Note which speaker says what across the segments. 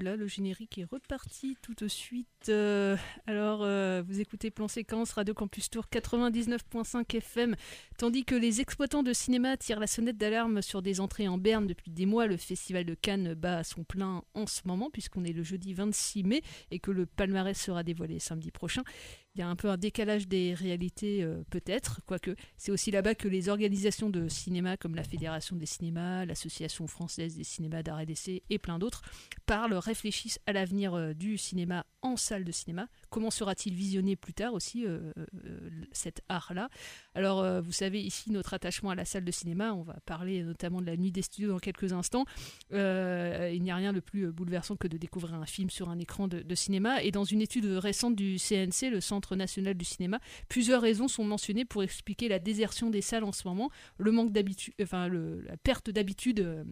Speaker 1: Là, le générique est reparti tout de suite. Euh, alors, euh, vous écoutez Plan Séquence, Radio Campus Tour 99.5 FM. Tandis que les exploitants de cinéma tirent la sonnette d'alarme sur des entrées en berne depuis des mois, le Festival de Cannes bat à son plein en ce moment, puisqu'on est le jeudi 26 mai et que le palmarès sera dévoilé samedi prochain. Il y a un peu un décalage des réalités, euh, peut-être, quoique c'est aussi là-bas que les organisations de cinéma comme la Fédération des cinémas, l'Association française des cinémas d'art et d'essai et plein d'autres parlent, réfléchissent à l'avenir euh, du cinéma en salle de cinéma. Comment sera-t-il visionné plus tard aussi, euh, cet art-là? Alors, vous savez, ici, notre attachement à la salle de cinéma, on va parler notamment de la nuit des studios dans quelques instants. Il n'y a rien de plus bouleversant que de découvrir un film sur un écran de cinéma. Et dans une étude récente du CNC, le Centre national du cinéma, plusieurs raisons sont mentionnées pour expliquer la désertion des salles en ce moment, le manque d'habitude, enfin la perte d'habitude, euh,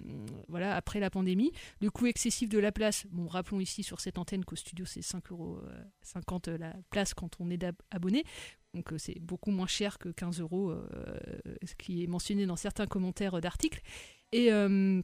Speaker 1: voilà, après la pandémie, le coût excessif de la place. Bon, rappelons ici sur cette antenne qu'au studio c'est 5,50 euros euh, la place quand on est abonné. Donc euh, c'est beaucoup moins cher que 15 euros, euh, ce qui est mentionné dans certains commentaires d'articles. Et, euh,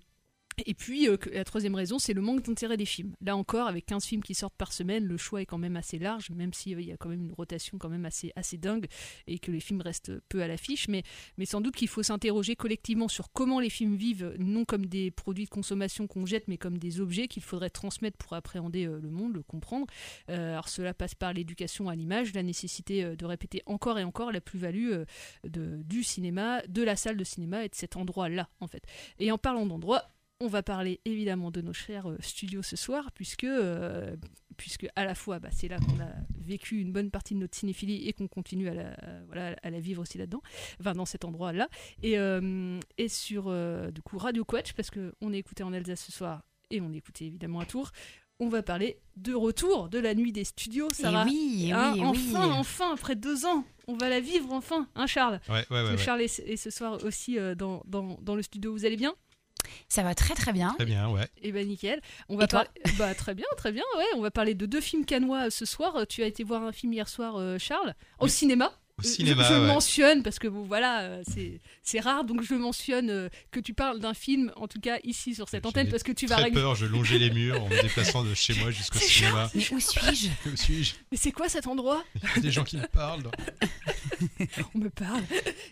Speaker 1: et puis, euh, la troisième raison, c'est le manque d'intérêt des films. Là encore, avec 15 films qui sortent par semaine, le choix est quand même assez large, même s'il y a quand même une rotation quand même assez, assez dingue et que les films restent peu à l'affiche. Mais, mais sans doute qu'il faut s'interroger collectivement sur comment les films vivent, non comme des produits de consommation qu'on jette, mais comme des objets qu'il faudrait transmettre pour appréhender euh, le monde, le comprendre. Euh, alors cela passe par l'éducation à l'image, la nécessité euh, de répéter encore et encore la plus-value euh, du cinéma, de la salle de cinéma et de cet endroit-là, en fait. Et en parlant d'endroit, on va parler évidemment de nos chers euh, studios ce soir, puisque, euh, puisque à la fois, bah, c'est là qu'on a vécu une bonne partie de notre cinéphilie et qu'on continue à la, voilà, à la vivre aussi là-dedans, enfin dans cet endroit-là. Et, euh, et sur euh, du coup Radio Quatch, parce qu'on est écouté en Alsace ce soir et on est écouté évidemment à Tours. On va parler de retour de la nuit des studios, Sarah.
Speaker 2: oui, eh
Speaker 1: Hein,
Speaker 2: oui, eh
Speaker 1: enfin,
Speaker 2: oui.
Speaker 1: enfin, après deux ans, on va la vivre enfin, hein Charles?
Speaker 2: Ouais, ouais, ouais,
Speaker 1: Parce que
Speaker 2: ouais.
Speaker 1: Charles est, est ce soir aussi euh, dans, dans, dans le studio. Vous allez bien?
Speaker 2: Ça va très très bien.
Speaker 3: Très bien, ouais.
Speaker 1: Eh ben nickel. On va
Speaker 2: Et toi
Speaker 1: bah très bien, très bien. Ouais, on va parler de deux films canois euh, ce soir. Euh, Tu as été voir un film hier soir, euh, Charles, au cinéma.
Speaker 3: Au cinéma,
Speaker 1: je, je
Speaker 3: ouais.
Speaker 1: mentionne parce que bon voilà, c'est rare donc je mentionne euh, que tu parles d'un film en tout cas ici sur cette antenne
Speaker 3: J'ai
Speaker 1: parce que tu vas
Speaker 3: Très
Speaker 1: régler-
Speaker 3: peur, je longeais les murs en me déplaçant de chez moi jusqu'au cinéma.
Speaker 2: Mais où suis-je?
Speaker 3: Où suis-je?
Speaker 1: Mais c'est quoi cet endroit?
Speaker 3: Il y a des gens qui me parlent.
Speaker 1: On me parle.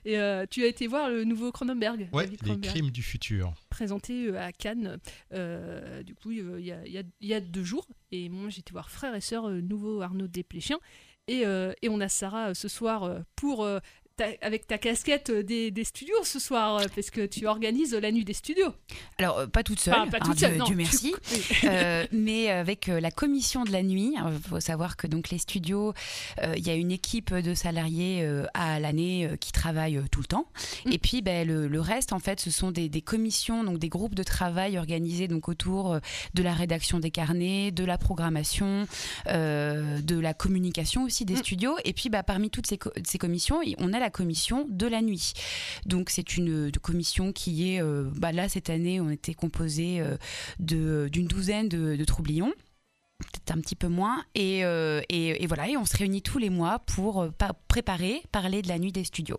Speaker 1: Et euh, tu as été voir le nouveau Cronenberg.
Speaker 3: Ouais, les crimes du futur.
Speaker 1: Présenté euh, à Cannes, euh, du coup, euh, il y, a, deux jours. Et moi, j'étais voir Frère et Sœur, nouveau Arnaud Desplechin. Et, et on a Sarah ce soir pour. Ta- avec ta casquette euh, des, des studios ce soir, euh, parce que tu organises la nuit des studios.
Speaker 2: Alors, euh, pas toute seule,
Speaker 1: Enfin, pas
Speaker 2: hein,
Speaker 1: toute
Speaker 2: Dieu,
Speaker 1: seule, non,
Speaker 2: Dieu merci. Euh, mais avec la commission de la nuit. Il faut savoir que donc les studios, euh, il y a une équipe de salariés euh, à l'année qui travaillent euh, tout le temps.
Speaker 1: Mm.
Speaker 2: Et puis, ben, le, le reste, en fait, ce sont des, des commissions, donc des groupes de travail organisés donc autour de la rédaction des carnets, de la programmation, de la communication aussi
Speaker 1: Mm.
Speaker 2: des studios. Et puis, bah, parmi toutes ces, co- ces commissions, on a la commission de la nuit. Donc c'est une commission qui est, euh, bah là cette année, on était composé euh, d'une douzaine de, troublions. peut-être un petit peu moins. Et, euh, et, et voilà, et on se réunit tous les mois pour pa- préparer, parler de la nuit des studios.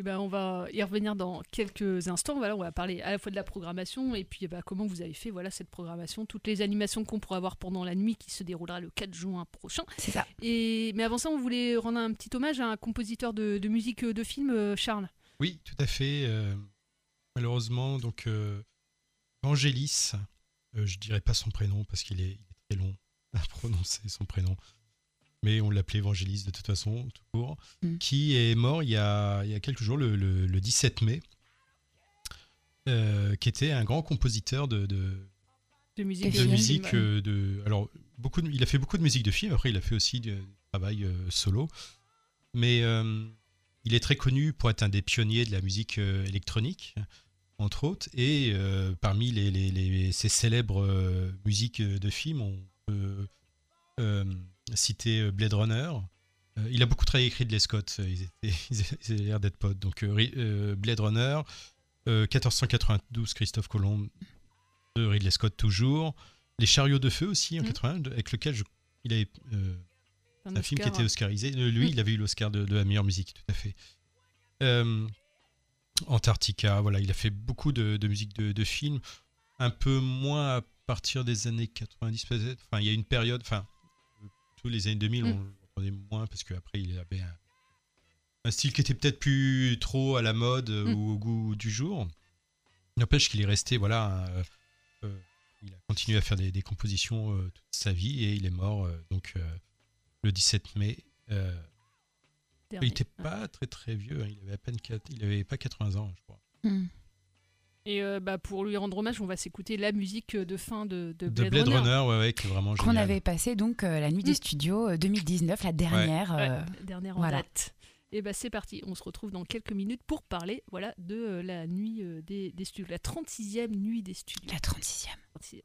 Speaker 1: Eh ben, on va y revenir dans quelques instants. Voilà, on va parler à la fois de la programmation et puis eh ben, comment vous avez fait voilà, cette programmation, toutes les animations qu'on pourra avoir pendant la nuit qui se déroulera le 4 juin prochain.
Speaker 2: C'est ça.
Speaker 1: Et, mais avant ça, on voulait rendre un petit hommage à un compositeur de, de musique de film, euh, Charles.
Speaker 3: Oui, tout à fait. euh, malheureusement, donc euh, Vangelis, euh, je dirais pas son prénom parce qu'il est, il est très long à prononcer son prénom, mais on l'appelait Vangelis de toute façon, tout court,
Speaker 2: Mm.
Speaker 3: qui est mort il y a, il y a quelques jours, le, le- le 17 mai, euh, qui était un grand compositeur de, de,
Speaker 1: De musique.
Speaker 3: de musique euh, de alors beaucoup de- il a fait beaucoup de musique de film après il a fait aussi du, travail euh, solo mais il est très connu pour être un des pionniers de la musique électronique entre autres et parmi les, les- les- ses célèbres musiques de film on peut euh, citer euh, Blade Runner Euh, il a beaucoup travaillé avec Ridley Scott ils, étaient, ils avaient l'air d'être potes donc Blade Runner euh, 1492 Christophe Colomb de Ridley Scott toujours. Les chariots de feu aussi en. 81, de- avec lequel je, il avait
Speaker 1: Un
Speaker 3: un film qui était
Speaker 1: hein.
Speaker 3: oscarisé. Lui,
Speaker 1: Mhm.
Speaker 3: il avait eu l'Oscar de, de la meilleure musique, tout à fait. Euh, Antarctica, voilà, il a fait beaucoup de, de musique de, de film, un peu moins à partir des années 90 peut-être. Enfin, il y a une période, enfin, tous les années 2000,
Speaker 1: Mhm.
Speaker 3: on l'entendait moins parce qu'après, il avait un, un style qui était peut-être plus trop à la mode euh,
Speaker 1: Mhm.
Speaker 3: ou au goût du jour. N'empêche qu'il est resté, voilà, euh, euh, il a continué à faire des, des compositions euh, toute sa vie et il est mort donc le 17 mai. il n'était pas très très vieux, hein, il avait à peine il avait pas 80 ans, je crois.
Speaker 1: Et euh, bah, pour lui rendre hommage, on va s'écouter la musique de fin de, de
Speaker 3: De
Speaker 1: Blade,
Speaker 3: Blade
Speaker 1: Runner.
Speaker 3: Runner, ouais, ouais, qui est vraiment
Speaker 2: Qu'on avait passé donc euh, la nuit des
Speaker 1: Mm.
Speaker 2: studios euh, 2019, la dernière.
Speaker 1: Ouais,
Speaker 2: euh,
Speaker 1: dernière en
Speaker 2: voilà.
Speaker 1: date. Et bah c'est parti, on se retrouve dans quelques minutes pour parler voilà, de euh, la nuit euh, des, des studios, la 36e nuit des studios.
Speaker 2: La 36e.
Speaker 1: 36e.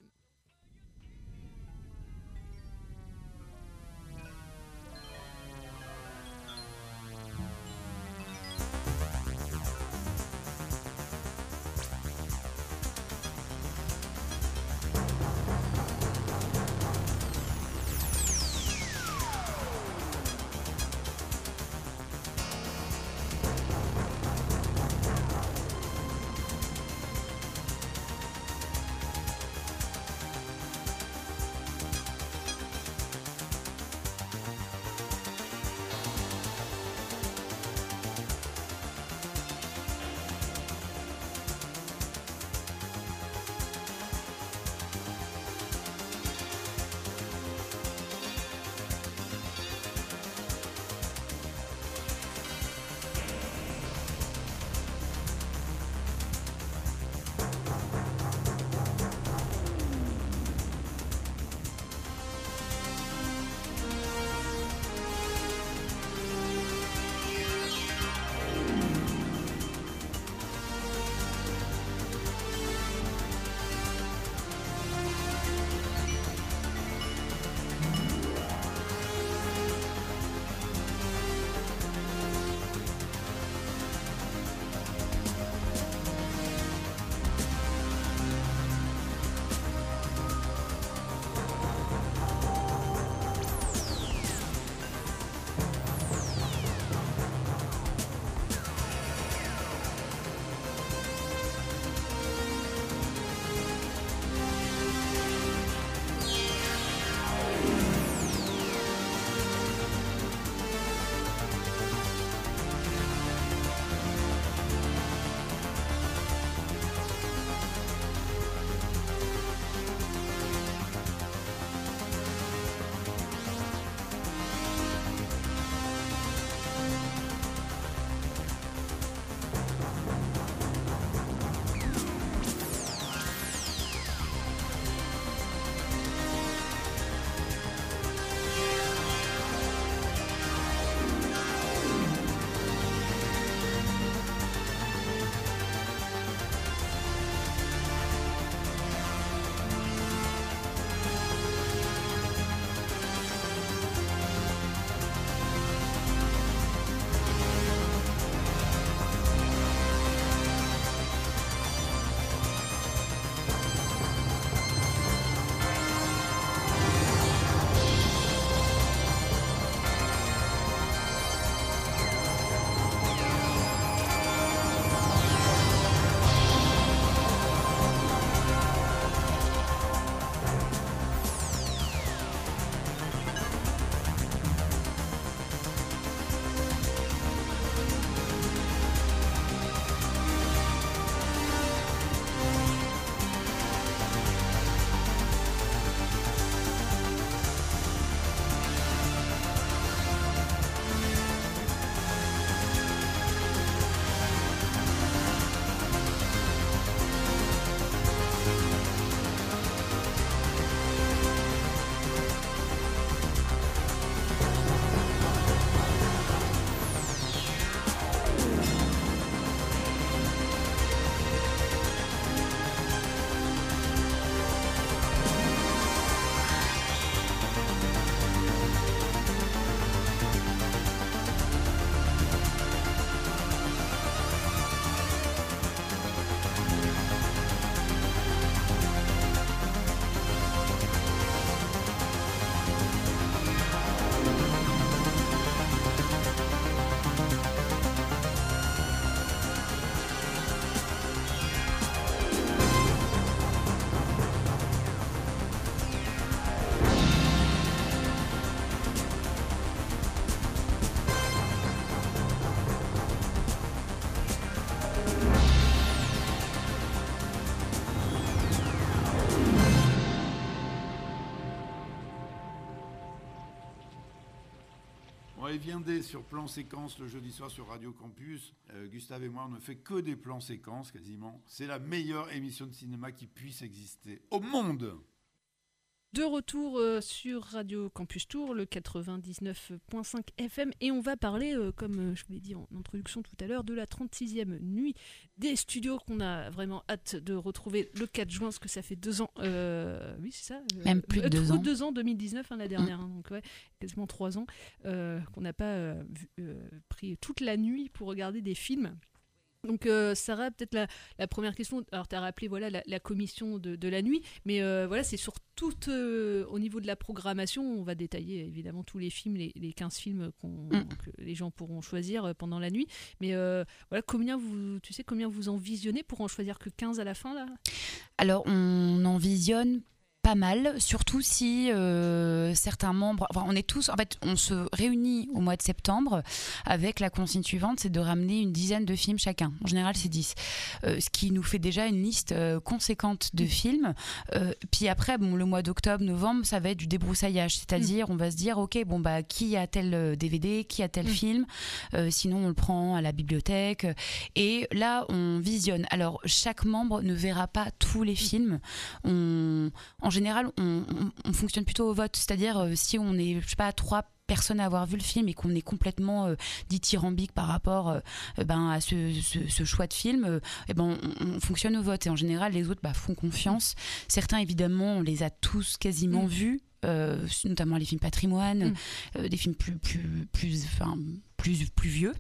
Speaker 4: Viendez sur plan séquence le jeudi soir sur Radio Campus. Euh, Gustave et moi, on ne fait que des plans séquences quasiment. C'est la meilleure émission de cinéma qui puisse exister au monde.
Speaker 1: De retour euh, sur Radio Campus Tour, le 99.5 FM, et on va parler, euh, comme euh, je vous l'ai dit en introduction tout à l'heure, de la 36e nuit des studios qu'on a vraiment hâte de retrouver le 4 juin, parce que ça fait deux ans. oui, c'est ça
Speaker 2: Même plus de deux ans.
Speaker 1: deux ans, 2019, hein, la dernière, hein, donc ouais, quasiment trois ans, qu'on n'a pas pris toute la nuit pour regarder des films. Donc Sarah, peut-être la, première question, alors tu as rappelé voilà, la, commission de, la nuit, mais voilà, c'est sur tout au niveau de la programmation, on va détailler évidemment tous les films, les, 15 films mm. que les gens pourront choisir pendant la nuit, mais voilà, combien vous, tu sais combien vous en visionnez pour en choisir que 15 à la fin là?
Speaker 2: Alors on en visionne pas mal, surtout si euh, certains membres, enfin, on est tous, en fait, on se réunit au mois de septembre avec la consigne suivante, c'est de ramener une dizaine de films chacun. En général, c'est 10. Euh, ce qui nous fait déjà une liste euh, conséquente de films. puis après, bon, le mois d'octobre, novembre, ça va être du débroussaillage, c'est-à-dire, on va se dire, ok, bon bah, qui a tel DVD, qui a tel mm. film, sinon on le prend à la bibliothèque. Et là, on visionne. Alors, chaque membre ne verra pas tous les films. On, en général, on, fonctionne plutôt au vote. C'est-à-dire, euh, si on est, je sais pas, trois personnes à avoir vu le film et qu'on est complètement euh, dithyrambique par rapport euh, ben, à ce, choix de film, eh ben, on, fonctionne au vote. Et en général, les autres bah, font confiance. Certains, évidemment, on les a tous quasiment mm. vus. notamment les films patrimoine, mm. des films plus plus plus enfin plus plus vieux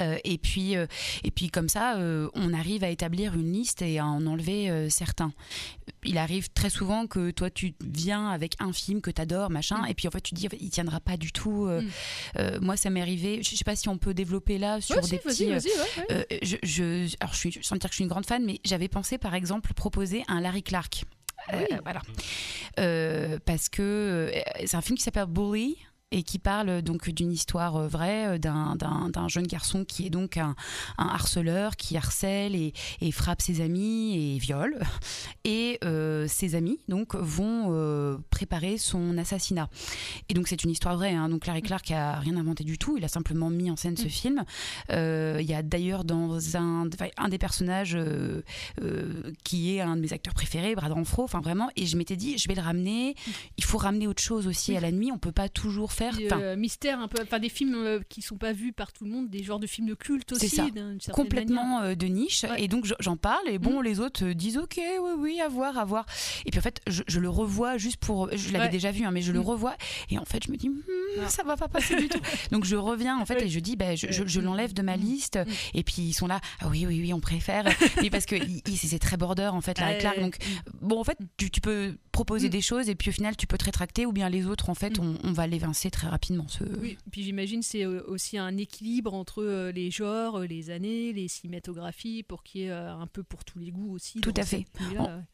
Speaker 2: euh, et puis, euh, et puis comme ça, euh, on arrive à établir une liste et à en enlever certains. Il arrive très souvent que toi, tu viens avec un film que tu adores, machin, mm. et puis en fait, tu dis, il tiendra pas du tout. Mm. moi, ça m'est arrivé. Je sais pas si on peut développer là sur des petits. je, je, alors, je suis, sans dire que je suis une grande fan, mais j'avais pensé, par exemple, proposer un Larry Clark. voilà. parce que c'est un film qui s'appelle Bully et qui parle donc d'une histoire euh, vraie euh, d'un jeune garçon qui est donc un, harceleur qui harcèle et, frappe ses amis et viole. Et euh, ses amis donc vont préparer son assassinat. Et donc c'est une histoire vraie hein. donc Larry Clark a rien inventé du tout. Il a simplement mis en scène ce mm. film. Il y a d'ailleurs dans un, un des personnages qui est un de mes acteurs préférés Brad Renfro enfin vraiment et je m'étais dit je vais le ramener. Il faut ramener autre chose aussi à la nuit. On peut pas toujours faire
Speaker 1: euh, mystère un peu, enfin des films euh, qui sont pas vus par tout le monde, des genres de films de culte aussi.
Speaker 2: Ça, complètement euh, de niche. Et donc j'en parle et bon, mm. les autres disent ok, oui, oui, à voir, à voir. Et puis en fait, je, le revois juste pour, je l'avais déjà vu, hein, mais je le mm. revois et en fait je me dis hmm, ça va pas passer du tout. Donc je reviens en fait et je dis ben je, je, l'enlève de ma mm. liste et puis ils sont là ah oui oui oui on préfère mais parce que c'est très border en fait la Clark donc bon en fait tu, tu peux proposer des choses et puis au final tu peux te rétracter ou bien les autres en fait on, on va l'évincer très rapidement. Ce...
Speaker 1: Oui, puis j'imagine c'est euh, aussi un équilibre entre euh, les genres, euh, les années, les cinématographies, pour qu'il y ait un peu pour tous les goûts aussi.
Speaker 2: Tout à fait.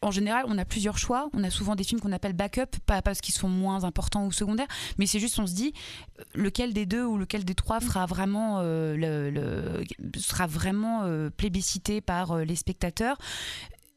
Speaker 2: En, général, on a plusieurs choix. On a souvent des films qu'on appelle backup, pas parce qu'ils sont moins importants ou secondaires, mais c'est juste on se dit lequel des deux ou lequel des trois fera vraiment le, sera vraiment plébiscité par les spectateurs.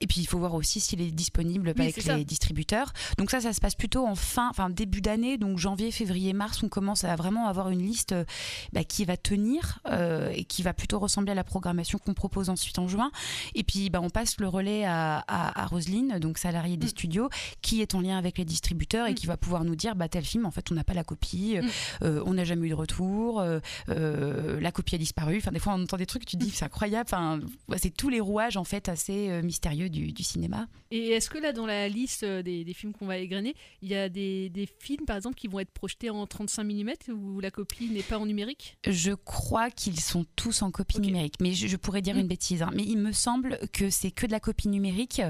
Speaker 2: Et puis il faut voir aussi s'il est disponible avec les distributeurs. Donc ça, ça se passe plutôt en fin, enfin début d'année, donc janvier, février, mars, on commence à vraiment avoir une liste euh, bah, qui va tenir euh, et qui va plutôt ressembler à la programmation qu'on propose ensuite en juin. Et puis bah, on passe le relais à, à, Roselyne, donc salariée des mm. studios, qui est en lien avec les distributeurs et mm. qui va pouvoir nous dire bah, tel film, en fait, on n'a pas la copie, mm. euh, on n'a jamais eu de retour, la copie a disparu. Enfin, des fois, on entend des trucs, tu te dis c'est incroyable. Enfin, c'est tous les rouages en fait assez mystérieux du, cinéma.
Speaker 1: Et est-ce que là, dans la liste euh, des, films qu'on va égrener, il y a des, films, par exemple, qui vont être projetés en 35 mm où la copie n'est pas en numérique?
Speaker 2: Je crois qu'ils sont tous en copie numérique, mais je, pourrais dire une mm. bêtise. Hein. Mais il me semble que c'est que de la copie numérique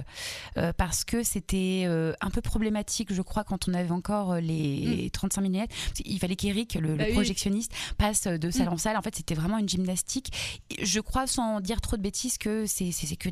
Speaker 2: euh, parce que c'était euh, un peu problématique, je crois, quand on avait encore les 35 mm. Il fallait qu'Eric, le, bah projectionniste, passe de salle mm. en salle. En fait, c'était vraiment une gymnastique. Je crois, sans dire trop de bêtises, que c'est que,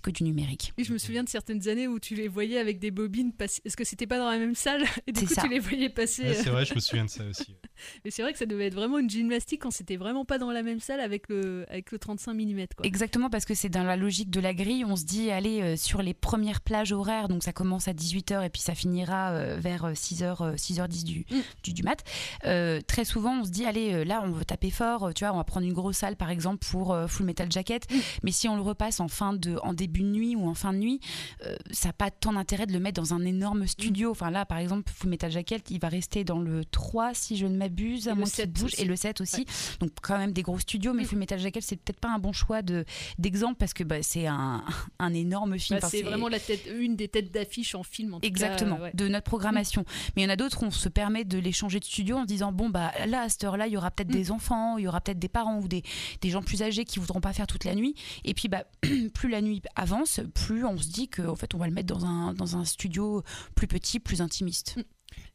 Speaker 2: que du numérique.
Speaker 1: Et je me souviens de certaines années où tu les voyais avec des bobines passer. Est-ce que c'était pas dans la même salle? Et du coup, tu les voyais passer.
Speaker 3: c'est vrai, je me souviens de ça aussi.
Speaker 1: Mais c'est vrai que ça devait être vraiment une gymnastique quand c'était vraiment pas dans la même salle avec le, avec le 35 mm. Quoi.
Speaker 2: Exactement, parce que c'est dans la logique de la grille. On se dit, allez, euh, sur les premières plages horaires, donc ça commence à 18h et puis ça finira euh, vers 6h, 6h10 du,
Speaker 1: Mm.
Speaker 2: du, du mat. Euh, très souvent, on se dit, allez, euh, là, on veut taper fort. Tu vois, on va prendre une grosse salle, par exemple, pour euh, Full Metal Jacket.
Speaker 1: Mm.
Speaker 2: Mais si on le repasse en, fin de, en début de nuit ou en fin de nuit, euh, ça n'a pas tant d'intérêt de le mettre dans un énorme
Speaker 1: Mm.
Speaker 2: studio. Enfin, là, par exemple, Full Metal Jacket, il va rester dans le 3, si je ne m'abuse, à
Speaker 1: Et le
Speaker 2: moins qu'il
Speaker 1: 7
Speaker 2: bouge.
Speaker 1: aussi.
Speaker 2: Et le 7 aussi. Donc, quand même des gros studios. Mais
Speaker 1: Mm.
Speaker 2: Full Metal Jacket, c'est peut-être pas un bon choix de- d'exemple parce que bah, c'est un, un énorme film.
Speaker 1: Bah,
Speaker 2: Enfin,
Speaker 1: c'est vraiment la tête, une des têtes d'affiche en film. En tout cas,
Speaker 2: Exactement,
Speaker 1: euh, ouais.
Speaker 2: de notre programmation. Mais il y en a d'autres, on se permet de les changer de studio en disant bon, bah là, à cette heure-là, il y aura peut-être
Speaker 1: Mm.
Speaker 2: des enfants, il y aura peut-être des parents ou des, des gens plus âgés qui voudront pas faire toute la nuit. Et puis, bah, plus la nuit avance, plus on se dit qu'en fait, on va le mettre dans un, dans un studio plus petit, plus intimiste.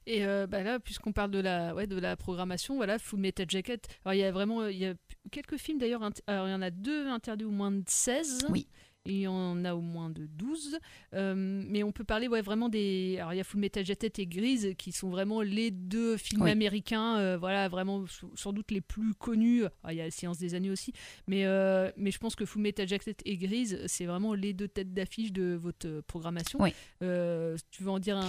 Speaker 1: Et euh, bah là, puisqu'on parle de la, ouais, de la programmation, voilà, Full Metal Jacket. Alors il y a vraiment, il y a quelques films d'ailleurs. il y en a deux interdits au moins de 16.
Speaker 2: Oui.
Speaker 1: Et il y en a au moins de 12. Euh, mais on peut parler ouais, vraiment des. Alors il y a Full Metal Jacket et Grise qui sont vraiment les deux films
Speaker 2: Oui.
Speaker 1: américains, euh, voilà, vraiment sans doute les plus connus. Alors, il y a Silence des années aussi. Mais, euh, mais je pense que Full Metal Jacket et Grise, c'est vraiment les deux têtes d'affiche de votre programmation.
Speaker 2: Oui.
Speaker 1: Tu veux en dire un,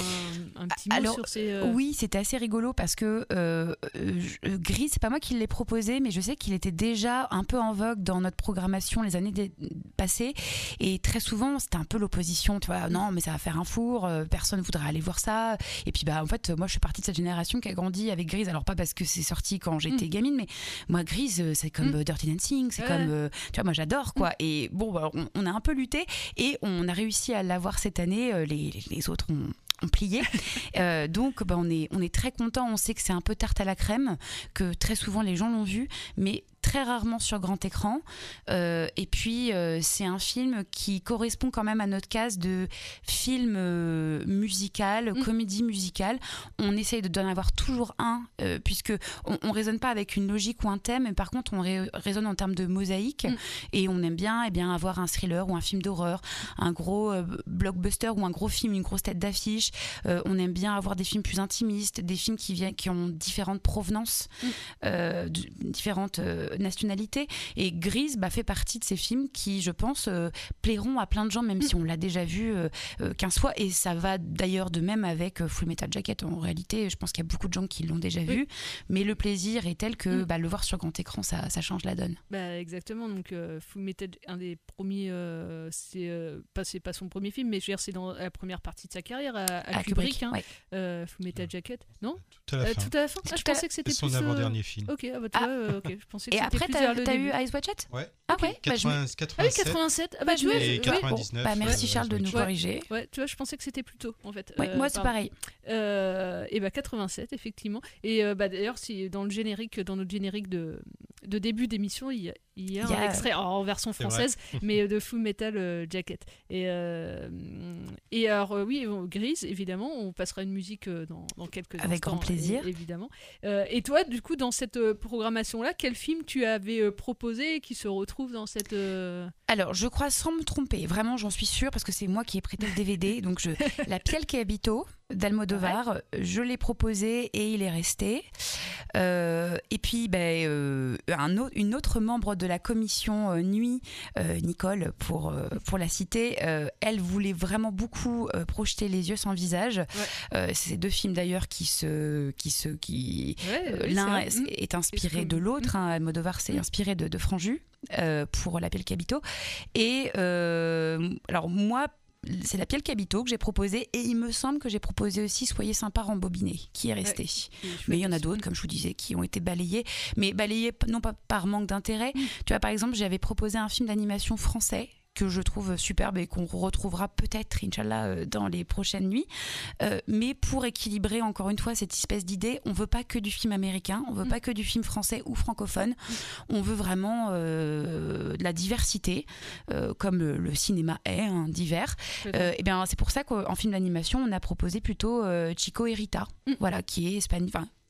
Speaker 1: un petit mot
Speaker 2: Alors,
Speaker 1: sur ces.
Speaker 2: oui, c'était assez rigolo parce que euh, euh, je- Gris, c'est pas moi qui l'ai proposé, mais je sais qu'il était déjà un peu en vogue dans notre programmation les années passées. Et très souvent, c'était un peu l'opposition, tu vois. Non, mais ça va faire un four, euh, personne voudrait aller voir ça. Et puis, bah, en fait, moi, je suis partie de cette génération qui a grandi avec Grise. Alors, pas parce que c'est sorti quand j'étais gamine, mais moi, Grise, euh, c'est comme
Speaker 1: Mm.
Speaker 2: euh, Dirty Dancing, c'est
Speaker 1: Ouais.
Speaker 2: comme. euh, tu vois, moi, j'adore, quoi. Et bon, bah, on, on a un peu lutté et on a réussi à l'avoir cette année. Les, les autres ont ont plié. Euh, donc, bah, on, est, on est très content. On sait que c'est un peu tarte à la crème, que très souvent les gens l'ont vu, mais très rarement sur grand écran. Euh, et puis, euh, c'est un film qui correspond quand même à notre case de film euh, musical, comédie musicale. On essaye de- d'en avoir toujours un, euh, puisque on, on raisonne pas avec une logique ou un thème, mais par contre, on ré- raisonne en termes de mosaïque. Et on aime bien, eh bien avoir un thriller ou un film d'horreur, un gros blockbuster ou un gros film, une grosse tête d'affiche. On aime bien avoir des films plus intimistes, des films qui, viennent, qui ont différentes provenances, d- différentes euh, nationalités. Et Grise bah, fait partie de ces films qui, je pense, euh, plairont à plein de gens, même si on l'a déjà vu euh, euh, 15 fois. Et ça va d'ailleurs de même avec euh, Full Metal Jacket. En réalité, je pense qu'il y a beaucoup de gens qui l'ont déjà vu. Mais le plaisir est tel que bah, le voir sur grand écran, ça, ça change la donne.
Speaker 1: Bah, exactement. Donc, euh, Full Metal, un des premiers, euh, c'est euh, pas, c'est pas son premier film, mais je veux dire, c'est dans la première partie de sa carrière à, à
Speaker 2: À
Speaker 1: Kubrick.
Speaker 2: Kubrick,
Speaker 1: hein.
Speaker 2: ouais.
Speaker 1: Euh, Full Metal Jacket, non
Speaker 3: Tout à la
Speaker 1: Euh,
Speaker 3: fin.
Speaker 1: Tout à la fin. Ah, je pensais que c'était
Speaker 3: son
Speaker 1: euh,
Speaker 3: avant-dernier film.
Speaker 1: Ok, ah, bah, euh, ok, je pensais que
Speaker 2: Et
Speaker 1: c'était
Speaker 2: après, t'as
Speaker 1: début.
Speaker 2: eu Ice Watch It
Speaker 3: Ouais.
Speaker 2: Ah ouais? Bah, je me-
Speaker 3: 80,
Speaker 1: Ah oui,
Speaker 3: 87.
Speaker 1: 87. Ah bah, tu vois,
Speaker 3: Et
Speaker 1: je-
Speaker 3: 99.
Speaker 2: Bah, merci
Speaker 3: euh,
Speaker 2: Charles de nous corriger.
Speaker 1: Ouais, tu vois, je pensais que c'était plus tôt, en fait.
Speaker 2: Ouais,
Speaker 1: Euh,
Speaker 2: moi, c'est pareil.
Speaker 1: Euh, et bah 87, effectivement. Et euh, bah, d'ailleurs, si dans le générique, dans notre générique de, de début d'émission, il y a, il y a
Speaker 2: Il y
Speaker 1: un extrait en version française, mais euh, de Full Metal euh, Jacket. Et, euh, et alors, euh, oui, Grise, évidemment, on passera une musique euh, dans, dans quelques
Speaker 2: Avec
Speaker 1: instants,
Speaker 2: grand plaisir.
Speaker 1: évidemment. Euh, et toi, du coup, dans cette programmation-là, quel film tu avais euh, proposé qui se retrouve dans cette.
Speaker 2: Alors, je crois sans me tromper, vraiment, j'en suis sûre, parce que c'est moi qui ai prêté le DVD. donc, je, La Piel qui habito d'Almodovar, je l'ai proposé et il est resté. Euh, et puis, ben, euh, un une autre membre de la commission euh, Nuit, Nicole, pour, pour la citer, elle voulait vraiment beaucoup projeter Les yeux sans visage. Euh, c'est ces deux films d'ailleurs qui se. Qui se qui,
Speaker 1: Ouais,
Speaker 2: L'un est,
Speaker 1: Mm.
Speaker 2: est inspiré de l'autre. Hein, Almodovar s'est inspiré de, de Franju euh, pour La Piel Cabito. Et euh, alors, moi, c'est La Piel Cabito que j'ai proposé. Et il me semble que j'ai proposé aussi Soyez sympa, rembobiné, qui est resté. Mais il y en a d'autres, comme je vous disais, qui ont été balayés. Mais balayés non pas par manque d'intérêt. Tu vois, par exemple, j'avais proposé un film d'animation français que je trouve superbe et qu'on retrouvera peut-être, Inch'Allah, euh, dans les prochaines nuits. Euh, mais pour équilibrer encore une fois cette espèce d'idée, on veut pas que du film américain, on veut pas que du film français ou francophone, on veut vraiment euh, de la diversité, euh, comme le, le cinéma est, hein, divers. Et bien c'est pour ça qu'en film d'animation, on a proposé plutôt Chico et Rita, voilà, qui est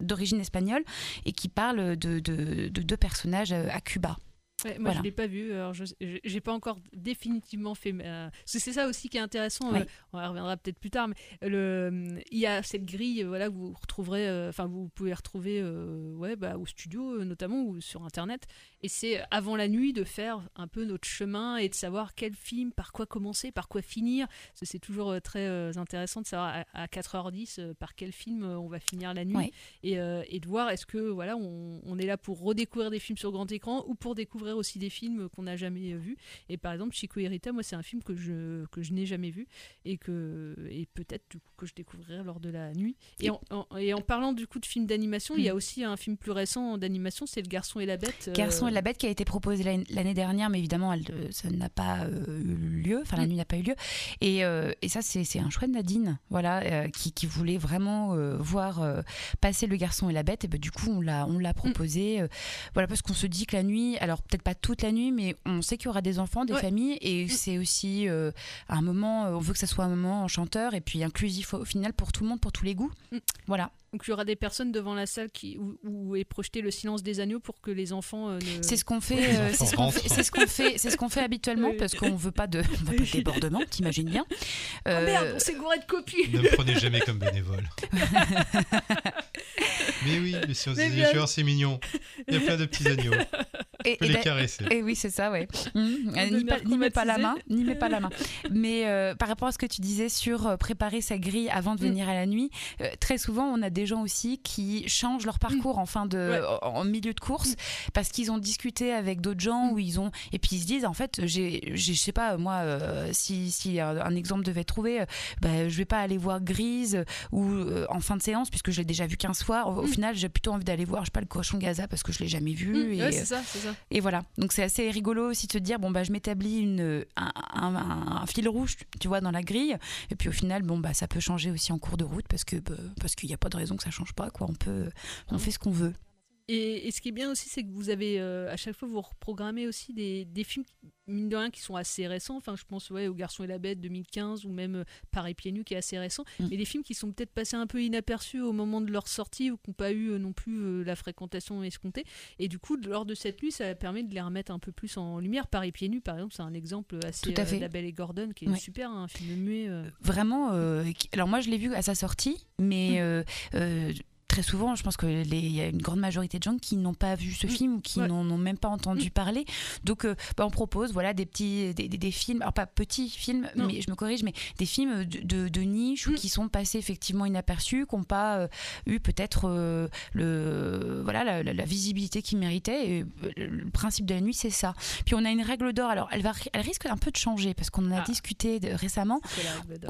Speaker 2: d'origine espagnole et qui parle de, de- de deux personnages à Cuba.
Speaker 1: Ouais, moi,
Speaker 2: Voilà.
Speaker 1: je l'ai pas vu. Alors, je j'ai pas encore définitivement fait. ma- que c'est ça aussi qui est intéressant. Euh, on y reviendra peut-être plus tard, mais le, il y a cette grille, euh, voilà, que vous retrouverez. euh, Enfin, vous pouvez retrouver, euh, ouais, bah, au studio euh, notamment ou sur internet. Et c'est avant la nuit de faire un peu notre chemin et de savoir quel film, par quoi commencer, par quoi finir. C'est toujours euh, très euh, intéressant de savoir à, à 4h10 euh, par quel film on va finir la nuit
Speaker 2: Ouais.
Speaker 1: et, et de voir est-ce que voilà on, on est là pour redécouvrir des films sur grand écran ou pour découvrir aussi des films qu'on n'a jamais vus et par exemple Chico Irita moi c'est un film que je que je n'ai jamais vu et que et peut-être du coup que je découvrirai lors de la nuit et en, en- et en parlant du coup de films d'animation il y a
Speaker 2: Mm.
Speaker 1: aussi un film plus récent d'animation c'est Le Garçon et la Bête euh,
Speaker 2: Garçon et la bête qui a été proposé l'année dernière, mais évidemment, elle, euh, ça n'a pas euh, eu lieu. Enfin, la
Speaker 1: Mm.
Speaker 2: nuit n'a pas eu lieu. Et, euh, et ça, c'est un choix de Nadine, voilà, euh, qui, qui voulait vraiment euh, voir passer le garçon et la bête. Et ben, du coup, on l'a
Speaker 1: Mm.
Speaker 2: proposé. voilà, parce qu'on se dit que la nuit, alors peut-être pas toute la nuit, mais on sait qu'il y aura des enfants, des
Speaker 1: Ouais.
Speaker 2: familles, et c'est aussi un moment. On veut que ça soit un moment enchanteur et puis inclusif au, final pour tout le monde, pour tous les goûts.
Speaker 1: Mm.
Speaker 2: Voilà.
Speaker 1: donc il y aura des personnes devant la salle qui où, où est projeté le silence des agneaux pour que les enfants euh, ne...
Speaker 2: C'est ce qu'on fait, euh,
Speaker 3: enfants
Speaker 2: c'est ce qu'on
Speaker 3: rentrent.
Speaker 2: fait, c'est ce qu'on fait, c'est ce qu'on fait habituellement
Speaker 1: Oui.
Speaker 2: parce qu'on veut pas de, on veut pas de débordement, t'imagines bien. Euh,
Speaker 1: merde on s'est gouré de copies
Speaker 3: Ne me prenez jamais comme bénévole. Mais oui, le silence des agneaux, c'est mignon. Il y a plein de petits agneaux.
Speaker 2: et,
Speaker 3: peux
Speaker 2: et
Speaker 3: les
Speaker 2: d'a-
Speaker 3: caresser.
Speaker 2: Et oui, c'est ça, ouais. Mmh. N'y pas- n'y mets pas la main, n'y mets pas la main. Mais euh, par rapport à ce que tu disais sur euh, préparer sa grille avant de
Speaker 1: Mm.
Speaker 2: venir à la nuit, euh, très souvent on a des gens aussi qui changent leur parcours en fin de.
Speaker 1: Ouais.
Speaker 2: en, milieu de course parce qu'ils ont discuté avec d'autres gens
Speaker 1: Mm.
Speaker 2: où ils ont et puis ils se disent en fait j'ai, j'ai- je sais pas moi euh, si, si un, un exemple devait être trouvé, euh, bah, je vais pas aller voir Grise euh, ou euh, en fin de séance puisque je l'ai déjà vu 15 fois. Au, au final j'ai plutôt envie d'aller voir je sais pas le cochon Gaza parce que je l'ai jamais vu
Speaker 1: Mm,
Speaker 2: et,
Speaker 1: ouais, c'est ça c'est ça
Speaker 2: et voilà, donc c'est assez rigolo aussi de se dire bon bah je m'établis une un, un- un- un fil rouge, tu vois, dans la grille, et puis au final bon bah ça peut changer aussi en cours de route parce que bah, parce qu'il n'y a pas de raison que ça change pas quoi. On peut on fait ce qu'on veut.
Speaker 1: Et, et ce qui est bien aussi, c'est que vous avez euh, à chaque fois vous reprogrammez aussi des, des films mine de rien qui sont assez récents. Enfin, je pense ouais au Garçon et la Bête 2015 ou même euh, Paris pieds nus qui est assez récent.
Speaker 2: Mm.
Speaker 1: Mais des films qui sont peut-être passés un peu inaperçus au moment de leur sortie ou qui n'ont pas eu euh, non plus euh, la fréquentation escomptée. Et du coup, lors de cette nuit, ça permet de les remettre un peu plus en lumière. Paris pieds nus, par exemple, c'est un exemple assez
Speaker 2: Tout à fait.
Speaker 1: La Belle et Gordon qui est
Speaker 2: Ouais.
Speaker 1: super, hein, un film muet.
Speaker 2: Vraiment. alors moi je l'ai vu à sa sortie, mais euh, très souvent, je pense que les- il y a une grande majorité de gens qui n'ont pas vu ce
Speaker 1: Mm.
Speaker 2: film ou qui
Speaker 1: Ouais.
Speaker 2: n'en ont même pas entendu parler. Donc, euh, bah, on propose voilà des petits, des, des- des films, alors pas petits films,
Speaker 1: Non.
Speaker 2: mais je me corrige, mais des films de, de- de niche ou
Speaker 1: Mm.
Speaker 2: qui sont passés effectivement inaperçus, qui n'ont pas euh, eu peut-être euh, le voilà la, la- la visibilité qu'ils méritaient. Et, le, principe de la nuit, c'est ça. Puis on a une règle d'or. Alors, elle va, elle risque un peu de changer parce qu'on en a
Speaker 1: Ah.
Speaker 2: discuté de- récemment.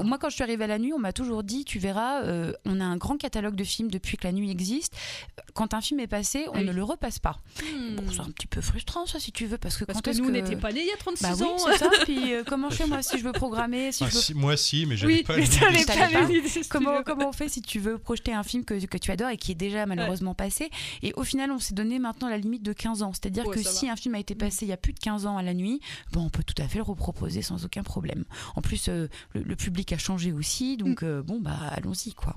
Speaker 2: Moi, quand je suis arrivée à la nuit, on m'a toujours dit, tu verras, on a un grand catalogue de films depuis que la nuit existe. Quand un film est passé, on
Speaker 1: Ah oui.
Speaker 2: ne le repasse pas.
Speaker 1: Hmm.
Speaker 2: Bon, c'est un petit peu frustrant, ça, si tu veux, parce que
Speaker 1: Parce
Speaker 2: quand
Speaker 1: que
Speaker 2: est-ce
Speaker 1: nous, on
Speaker 2: que-
Speaker 1: n'était pas nés il y a 36
Speaker 2: Bah oui,
Speaker 1: ans.
Speaker 2: c'est ça. Puis euh, comment je fais moi si je veux programmer, si
Speaker 3: Ah,
Speaker 2: je veux
Speaker 3: si- moi si, mais j'avais
Speaker 1: Oui,
Speaker 3: pas
Speaker 1: mais
Speaker 3: le
Speaker 1: t'avais
Speaker 3: niveau.
Speaker 1: pas
Speaker 2: T'avais pas.
Speaker 1: l'idée, si tu
Speaker 2: Comment,
Speaker 1: veux.
Speaker 2: comment on fait si tu veux projeter un film que, que tu adores et qui est déjà malheureusement passé Et au final, on s'est donné maintenant la limite de 15 ans. C'est-à-dire
Speaker 1: Ouais,
Speaker 2: que si
Speaker 1: va.
Speaker 2: un film a été passé il y a plus de 15 ans à la nuit, bon, on peut tout à fait le reproposer sans aucun problème. En plus, euh, le, le public a changé aussi, donc
Speaker 1: Mm.
Speaker 2: euh, bon, bah allons-y quoi.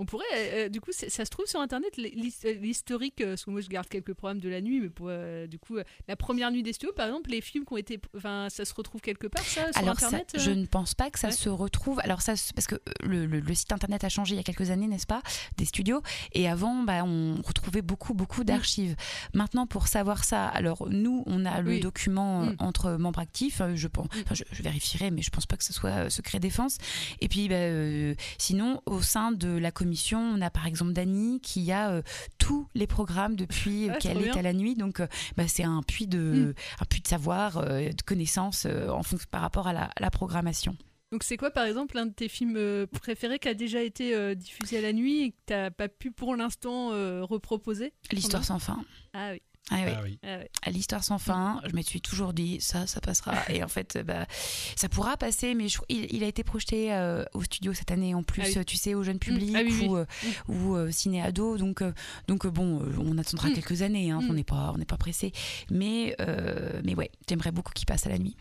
Speaker 1: On pourrait, euh, du coup, ça se trouve sur internet euh, l'historique, euh, parce que moi je garde quelques programmes de la nuit, mais pour, euh, du coup, euh, la première nuit des studios, par exemple, les films qui ont été. Enfin, ça se retrouve quelque part, ça, sur
Speaker 2: Alors, ça,
Speaker 1: internet euh
Speaker 2: je ne pense pas que ça
Speaker 1: Ouais.
Speaker 2: se retrouve. Alors, ça, parce que euh, le, le- le site internet a changé il y a quelques années, n'est-ce pas Des studios. Et avant, bah, on retrouvait beaucoup, beaucoup d'archives. Maintenant, pour savoir ça, alors nous, on a le
Speaker 1: Oui.
Speaker 2: document euh,
Speaker 1: Mm.
Speaker 2: entre membres actifs. euh, Je, pense, enfin, je, je vérifierai, mais je pense pas que ce soit euh, secret défense. Et puis, bah, euh, sinon, au sein de la commission, on a par exemple Dany qui a euh, tous les programmes depuis
Speaker 1: Ah,
Speaker 2: qu'elle est à la nuit. Donc, euh, bah, c'est un puits de, un puits de savoir, euh, de connaissances en fonction par rapport à la, à la programmation.
Speaker 1: Donc, c'est quoi, par exemple, un de tes films préférés qui a déjà été euh, diffusé à la nuit et que tu n'as pas pu pour l'instant euh, reproposer
Speaker 2: L'histoire sans fin.
Speaker 1: Ah oui.
Speaker 2: Ah oui.
Speaker 3: Ah oui.
Speaker 1: Ah.
Speaker 2: À l'histoire sans fin, je me suis toujours dit ça, ça passera. Et en fait, bah, ça pourra passer, mais je- il, il a été projeté euh, au studio cette année en plus,
Speaker 1: Ah oui.
Speaker 2: tu sais, au jeune public
Speaker 1: Ah oui, oui.
Speaker 2: ou, euh, ou euh, ciné-ado. Donc, euh, donc euh, bon, euh, on attendra
Speaker 1: Mm.
Speaker 2: quelques années, hein,
Speaker 1: Mm.
Speaker 2: on n'est pas, on n'est pas pressé. Mais, euh, mais ouais, j'aimerais beaucoup qu'il passe à la nuit.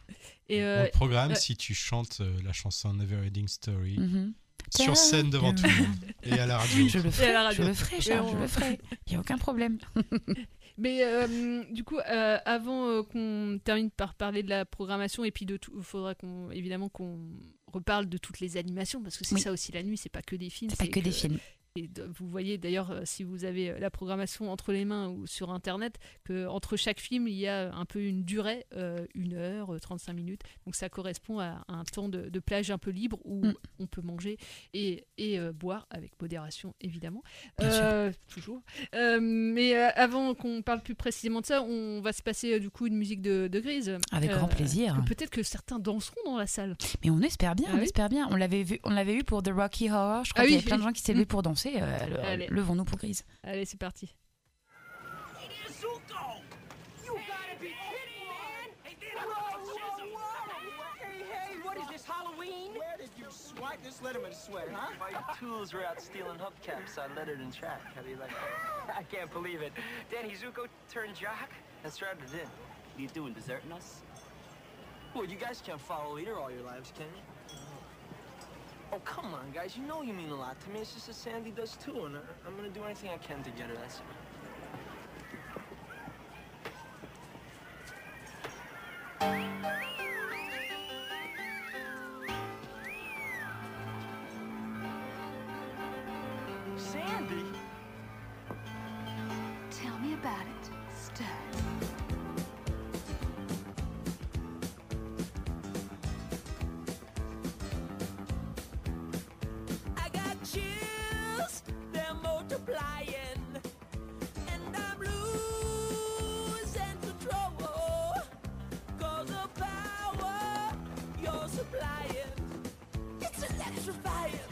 Speaker 1: Et, euh,
Speaker 3: le programme
Speaker 1: euh,
Speaker 3: si tu chantes euh, la chanson Never Ending Story.
Speaker 2: Mhm.
Speaker 3: sur scène devant tout le monde et à la radio.
Speaker 2: Je le ferai, je le ferai, Charles, je le ferai. Il n'y a aucun problème.
Speaker 1: Mais euh, du coup, euh, avant euh, qu'on termine par parler de la programmation et puis de tout, il faudra qu'on évidemment qu'on reparle de toutes les animations parce que c'est
Speaker 2: Oui.
Speaker 1: ça aussi la nuit, c'est pas que des films.
Speaker 2: C'est pas que des films.
Speaker 1: Et vous voyez d'ailleurs, euh, si vous avez euh, la programmation entre les mains ou sur internet, que entre chaque film il y a un peu une durée, euh, une heure, euh, 35 minutes. Donc ça correspond à un temps de, de plage un peu libre où
Speaker 2: Mm.
Speaker 1: on peut manger et, et euh, boire avec modération évidemment. Euh, toujours. Mais avant qu'on parle plus précisément de ça, on va se passer du coup une musique de, de Grise.
Speaker 2: Avec grand plaisir.
Speaker 1: Peut-être que certains danseront dans la salle.
Speaker 2: Mais on espère bien,
Speaker 1: Ah
Speaker 2: on
Speaker 1: oui
Speaker 2: espère bien. On l'avait vu, on l'avait eu pour The Rocky Horror. Je crois
Speaker 1: Ah
Speaker 2: qu'il y avait plein de gens qui levés
Speaker 1: Mm.
Speaker 2: pour danser. Euh. Levons-nous pour Grise.
Speaker 1: Allez, c'est parti.
Speaker 5: Hey, hey, what is this, Halloween? Where did you swipe this Letterman sweater, huh?
Speaker 6: My tools were out stealing hubcaps on lettered and track. How do you like that?
Speaker 5: I can't believe it. Danny Zuko turned jock?
Speaker 6: That's right, I did. What are you doing, deserting us? Well, you guys can't follow either all your lives, can you? Oh, come on, guys. You know you mean a lot to me. It's just that Sandy does too, and I- I'm gonna do anything I can to get her, that's
Speaker 5: all.
Speaker 7: petrified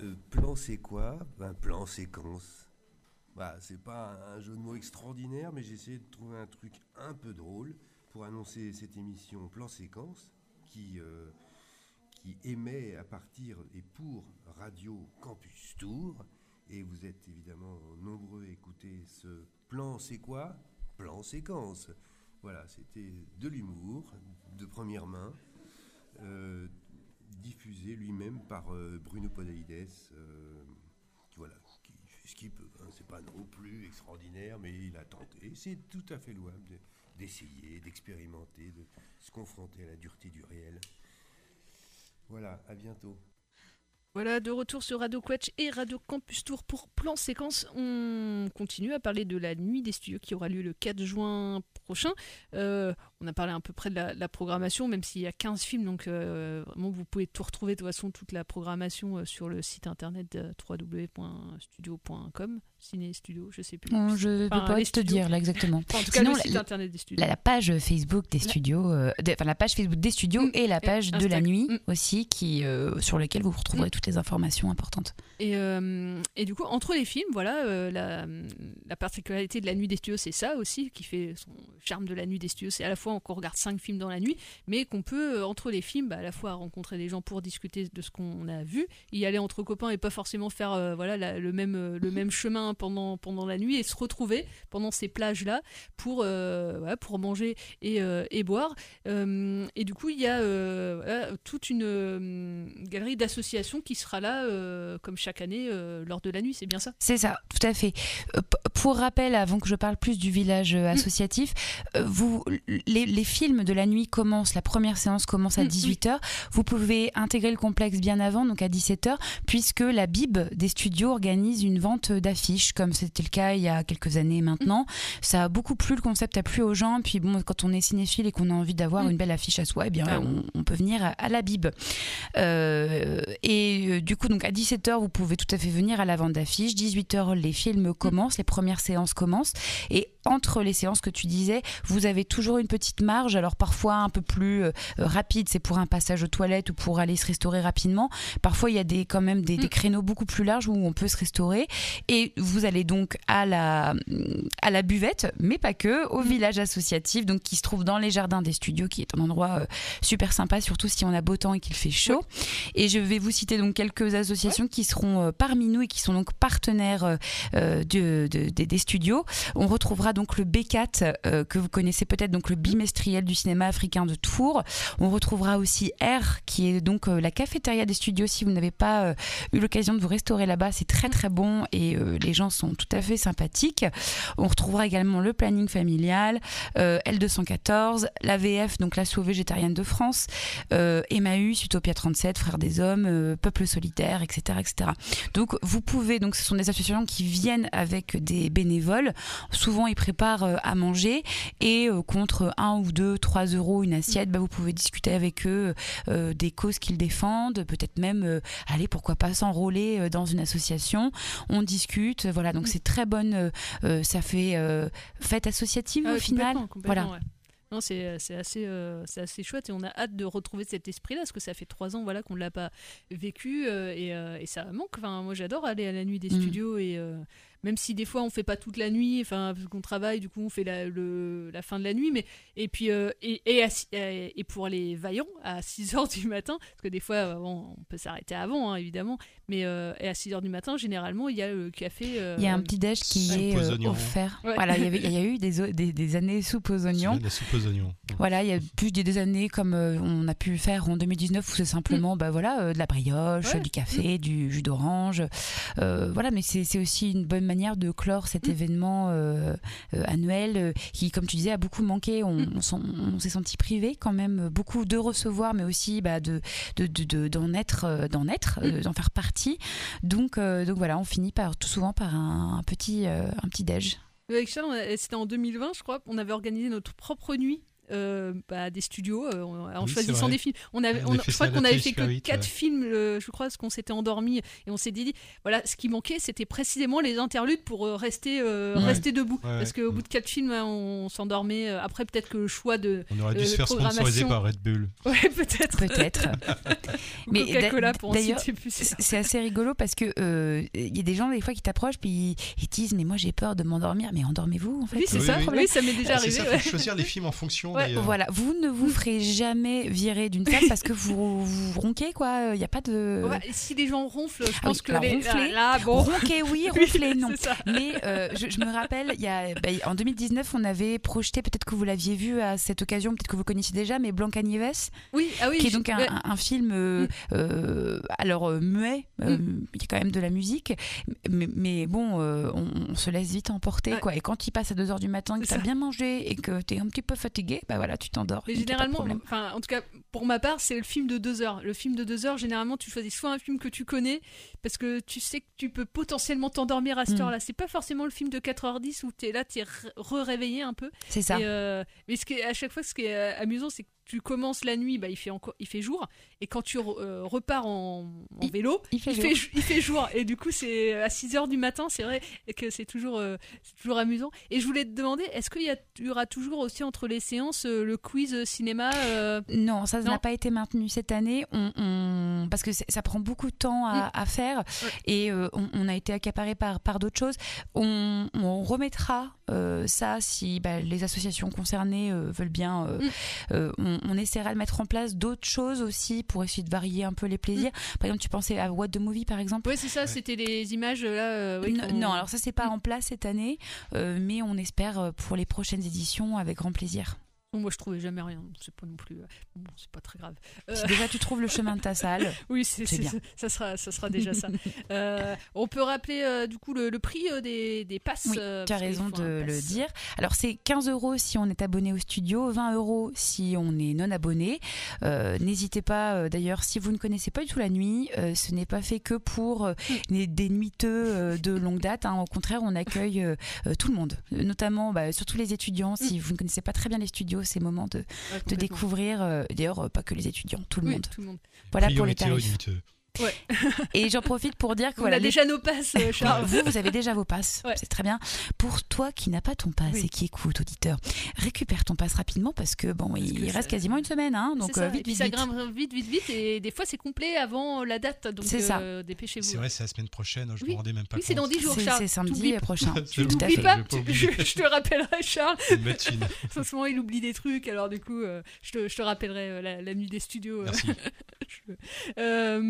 Speaker 8: Euh, plan, c'est quoi? Ben, plan, séquence. Bah, c'est pas un jeu de mots extraordinaire, mais j'ai essayé de trouver un truc un peu drôle pour annoncer cette émission Plan Séquence qui, euh, qui émet à partir et pour Radio Campus Tour. Et vous êtes évidemment nombreux à écouter ce plan, c'est quoi? Plan Séquence. Voilà, c'était de l'humour, de première main, euh, diffusé lui-même par euh, Bruno Podalides, euh, qui, voilà, ce qu'il peut. hein. C'est pas non plus extraordinaire, mais il a tenté. C'est tout à fait louable de- d'essayer, d'expérimenter, de se confronter à la dureté du réel. Voilà, à bientôt.
Speaker 1: Voilà, de retour sur Radio Quetch et Radio Campus Tour pour plan séquence. On continue à parler de la nuit des studios qui aura lieu le 4 juin prochain. Euh, on a parlé à peu près de la, programmation, même s'il y a 15 films, donc euh, vraiment vous pouvez tout retrouver de toute façon, toute la programmation euh, sur le site internet www.studio.com, Ciné Studio, je sais plus.
Speaker 2: Non, je ne peux pas te
Speaker 1: studios.
Speaker 2: dire là exactement.
Speaker 1: Enfin, en tout cas,
Speaker 2: Sinon,
Speaker 1: le site
Speaker 2: la,
Speaker 1: internet des studios.
Speaker 2: la- la page Facebook des studios, euh, de- enfin la page Facebook des studios et la page de la nuit aussi, qui euh, sur lesquelles vous retrouverez toutes les informations importantes.
Speaker 1: Et, euh, et du coup, entre les films, voilà, euh, la, la particularité de la nuit des studios, c'est ça aussi qui fait son charme de la nuit des studios. C'est à la fois qu'on regarde cinq films dans la nuit, mais qu'on peut, entre les films, bah, à la fois rencontrer des gens pour discuter de ce qu'on a vu, y aller entre copains et pas forcément faire voilà, la- le, même, le même chemin pendant, pendant la nuit et se retrouver pendant ces plages-là pour, euh, pour manger et, euh, et boire. Euh, et du coup, il y a toute une galerie d'associations qui sera là, comme chaque année, lors de la nuit. C'est bien ça?
Speaker 2: C'est ça, tout à fait. Pour rappel, avant que je parle plus du village euh, associatif, vous, les, les films de la nuit commencent, la première séance commence à 18h. Vous pouvez intégrer le complexe bien avant, donc à 17h, puisque la Bib des studios organise une vente d'affiches, comme c'était le cas il y a quelques années maintenant. Ça a beaucoup plu, le concept a plu aux gens. Puis bon, quand on est cinéphile et qu'on a envie d'avoir une belle affiche à soi, eh bien,
Speaker 1: Ah
Speaker 2: on, on peut venir à, à la Bib. Euh, et euh, du coup, donc à 17h, vous pouvez tout à fait venir à la vente d'affiches. 18h, les films commencent, les premières séances commencent. Et entre les séances que tu disais, vous avez toujours une petite marge. Alors parfois un peu plus euh, rapide, c'est pour un passage aux toilettes ou pour aller se restaurer rapidement. Parfois, il y a des, quand même des, des créneaux beaucoup plus larges où on peut se restaurer. Et vous allez donc à la, à la buvette, mais pas que, au village associatif, donc qui se trouve dans les jardins des studios, qui est un endroit euh, super sympa, surtout si on a beau temps et qu'il fait chaud. Et je vais vous citer donc quelques associations qui seront euh, parmi nous et qui sont donc partenaires de- de- des- des studios. On retrouvera donc le B4 euh, que vous connaissez peut-être, donc le bimestriel du cinéma africain de Tours. On retrouvera aussi R qui est donc euh, la cafétéria des studios. Si vous n'avez pas euh, eu l'occasion de vous restaurer là-bas, c'est très très bon et les gens sont tout à fait sympathiques. On retrouvera également le planning familial, euh, L214, l'AVF, donc l'Asso végétarienne de France, Emmaüs, Utopia 37, Frères des Hommes, Peuple solitaire, etc., etc. Donc vous pouvez, donc ce sont des associations qui viennent avec des bénévoles. Souvent préparent euh, à manger et euh, contre 1 ou 2, 3 euros une assiette, bah, vous pouvez discuter avec eux euh, des causes qu'ils défendent, peut-être même, allez, pourquoi pas s'enrôler dans une association. On discute, voilà, donc c'est très bonne, ça fait fête associative
Speaker 1: Ah
Speaker 2: au final.
Speaker 1: complètement, complètement,
Speaker 2: Voilà.
Speaker 1: ouais. Non, c'est c'est assez, euh, c'est assez chouette et on a hâte de retrouver cet esprit-là parce que ça fait trois ans voilà, qu'on ne l'a pas vécu euh, et, euh, et ça manque. Enfin, moi, j'adore aller à la nuit des
Speaker 2: Mhm.
Speaker 1: studios et même si des fois on fait pas toute la nuit, enfin parce qu'on travaille, du coup on fait la, le- la fin de la nuit, mais et puis euh, et, et, à si- et- et pour les vaillants à 6 heures du matin, parce que des fois euh, bon, on peut s'arrêter avant hein, évidemment, mais euh, et à 6 heures du matin généralement il y a le café. euh,
Speaker 2: Il y a un petit déj qui est euh, offert.
Speaker 1: Ouais.
Speaker 2: Voilà, il y, avait- il y a eu des, o- des, des années soupe aux oignons.
Speaker 3: La soupe aux oignons.
Speaker 2: Voilà, il y a plus des, années comme euh, on a pu faire en 2019 où c'est simplement bah, voilà, euh, de la brioche,
Speaker 1: Ouais.
Speaker 2: du café, du jus d'orange. Euh, voilà, mais c'est aussi une bonne manière de clore cet événement euh, euh, annuel euh, qui, comme tu disais, a beaucoup manqué. On, on s'est senti privé quand même, beaucoup de recevoir, mais aussi bah, de d'en de, de, d'en être, d'en être, euh, d'en faire partie. Donc, donc voilà, on finit par tout souvent par un, un petit, un petit déj.
Speaker 1: Avec Charles, c'était en 2020, je crois. On avait organisé notre propre nuit euh, bah, des studios euh, en,
Speaker 3: Oui,
Speaker 1: choisissant des films. On avait,
Speaker 3: On
Speaker 1: on-
Speaker 3: a fait
Speaker 1: je crois qu'on avait fait que quatre
Speaker 3: ouais.
Speaker 1: films, euh, je crois, parce qu'on s'était endormi et on s'est dit, voilà, ce qui manquait, c'était précisément les interludes pour euh, rester, euh,
Speaker 3: Ouais.
Speaker 1: rester debout.
Speaker 3: Ouais,
Speaker 1: Parce qu'au bout de quatre films, hein, on s'endormait. Après, peut-être que le choix de
Speaker 3: On aurait dû
Speaker 1: euh,
Speaker 3: se faire sponsoriser par Red Bull.
Speaker 1: Ouais, peut-être.
Speaker 2: Peut-être. Mais d'ailleurs, c'est assez rigolo parce que euh, il y a des gens des fois qui t'approchent puis ils, ils disent mais moi j'ai peur de m'endormir mais endormez-vous en fait
Speaker 1: Oui, c'est ça. Oui, ça m'est déjà
Speaker 3: c'est
Speaker 1: arrivé.
Speaker 3: ça, faut choisir les films en fonction.
Speaker 1: Ouais,
Speaker 3: d'ailleurs.
Speaker 2: Voilà, vous ne vous ferez jamais virer d'une salle parce que vous, vous ronquez quoi. Il n'y a pas de.
Speaker 1: Ouais, et si les gens ronflent, je
Speaker 2: Ah
Speaker 1: pense
Speaker 2: oui,
Speaker 1: que les...
Speaker 2: ronfler,
Speaker 1: là, bon.
Speaker 2: ronquer oui,
Speaker 1: Oui,
Speaker 2: ronfler non. Mais euh, je, je me rappelle, il y a, bah, en 2019, on avait projeté, peut-être que vous l'aviez vu à cette occasion, peut-être que vous connaissiez déjà, mais Blanca-Nieves,
Speaker 1: Oui, ah oui.
Speaker 2: qui est
Speaker 1: je-
Speaker 2: donc un,
Speaker 1: ouais.
Speaker 2: un- un film, euh, euh, alors euh, muet, euh,
Speaker 1: Mm.
Speaker 2: il y a quand même de la musique, mais, mais bon, euh, on, on se laisse vite emporter,
Speaker 1: Ouais.
Speaker 2: quoi. Et quand il passe à 2h du matin, que tu as bien mangé et que tu es un petit peu fatigué, bah voilà, tu t'endors.
Speaker 1: Mais généralement, enfin, en tout cas, pour ma part, c'est le film de deux heures. Le film de deux heures, généralement, tu choisis soit un film que tu connais, parce que tu sais que tu peux potentiellement t'endormir à cette
Speaker 2: Mm.
Speaker 1: heure-là. C'est pas forcément le film de 4h10 où tu es là, tu es re-réveillé un peu.
Speaker 2: C'est ça.
Speaker 1: Et, euh, mais ce qui est- à chaque fois, ce qui est euh, amusant, c'est que tu commences la nuit, bah, il, fait encore, il fait jour, et quand tu re- euh, repars en, en vélo,
Speaker 2: il fait jour.
Speaker 1: ju- il fait jour. Et du coup, c'est à 6h du matin, c'est vrai que c'est toujours, euh, toujours amusant. Et je voulais te demander, est-ce qu'il y, il aura toujours aussi entre les séances le quiz cinéma
Speaker 2: Non, ça n'a pas été maintenu cette année, on, on- parce que ça prend beaucoup de temps à,
Speaker 1: Mm.
Speaker 2: à faire et euh, on, on a été accaparé par, par d'autres choses. On, on remettra euh, ça si bah, les associations concernées euh, veulent bien. euh,
Speaker 1: Mm.
Speaker 2: euh, on, on essaiera de mettre en place d'autres choses aussi pour essayer de varier un peu les plaisirs. Par exemple, tu pensais à What the Movie par exemple
Speaker 1: Oui, c'est ça, c'était les images là. euh, oui,
Speaker 2: non, alors ça c'est pas en place cette année, euh, mais on espère pour les prochaines éditions avec grand plaisir.
Speaker 1: Moi, je trouvais jamais rien. C'est pas non plus. euh, Bon, c'est pas très grave. Euh,
Speaker 2: Si déjà tu trouves le chemin de ta salle,
Speaker 1: Oui, c'est
Speaker 2: bien.
Speaker 1: Ça sera, ça sera déjà ça. Euh, on peut rappeler euh, du coup le, le prix des, des passes.
Speaker 2: Oui, tu as raison de le dire. Alors, c'est 15 euros si on est abonné au studio, 20 euros si on est non abonné. N'hésitez pas, d'ailleurs, si vous ne connaissez pas du tout la nuit, ce n'est pas fait que pour euh, des, des nuiteux de longue date. hein. Au contraire, on accueille tout le monde, notamment bah, surtout les étudiants. Si vous ne connaissez pas très bien les studios, c'est le moment de, découvrir. euh, D'ailleurs, euh, pas que les étudiants, tout le
Speaker 1: Oui,
Speaker 2: monde.
Speaker 1: tout le monde.
Speaker 2: Voilà pour les tarifs.
Speaker 1: Ouais.
Speaker 2: Et j'en profite pour dire que
Speaker 1: On
Speaker 2: voilà,
Speaker 1: a
Speaker 2: les-
Speaker 1: déjà nos passes, euh, Charles.
Speaker 2: vous, vous avez déjà vos passes.
Speaker 1: Ouais.
Speaker 2: C'est très bien. Pour toi qui n'as pas ton pass
Speaker 1: Oui.
Speaker 2: et qui écoute, auditeur, récupère ton pass rapidement parce que bon, il
Speaker 1: que
Speaker 2: reste
Speaker 1: ça-
Speaker 2: quasiment une semaine, hein, donc
Speaker 1: ça.
Speaker 2: euh,
Speaker 1: Et
Speaker 2: vite,
Speaker 1: puis
Speaker 2: vite,
Speaker 1: ça
Speaker 2: vite.
Speaker 1: grimpe vite, vite, vite. Et des fois, c'est complet avant la date. Donc,
Speaker 2: C'est ça.
Speaker 1: euh, dépêcez-vous.
Speaker 3: C'est vrai, c'est la semaine prochaine, je
Speaker 1: Oui.
Speaker 3: me rendais même pas
Speaker 1: Oui, c'est dans 10 jours,
Speaker 2: C'est-
Speaker 1: Charles.
Speaker 2: c'est samedi prochain.
Speaker 1: Tu n'oublies
Speaker 3: je
Speaker 1: pas je, je te rappellerai, Charles. En ce moment, il oublie des trucs, alors du coup, euh, je, te, je te rappellerai euh, la, la nuit des studios.
Speaker 3: Merci.
Speaker 1: Je- Euh,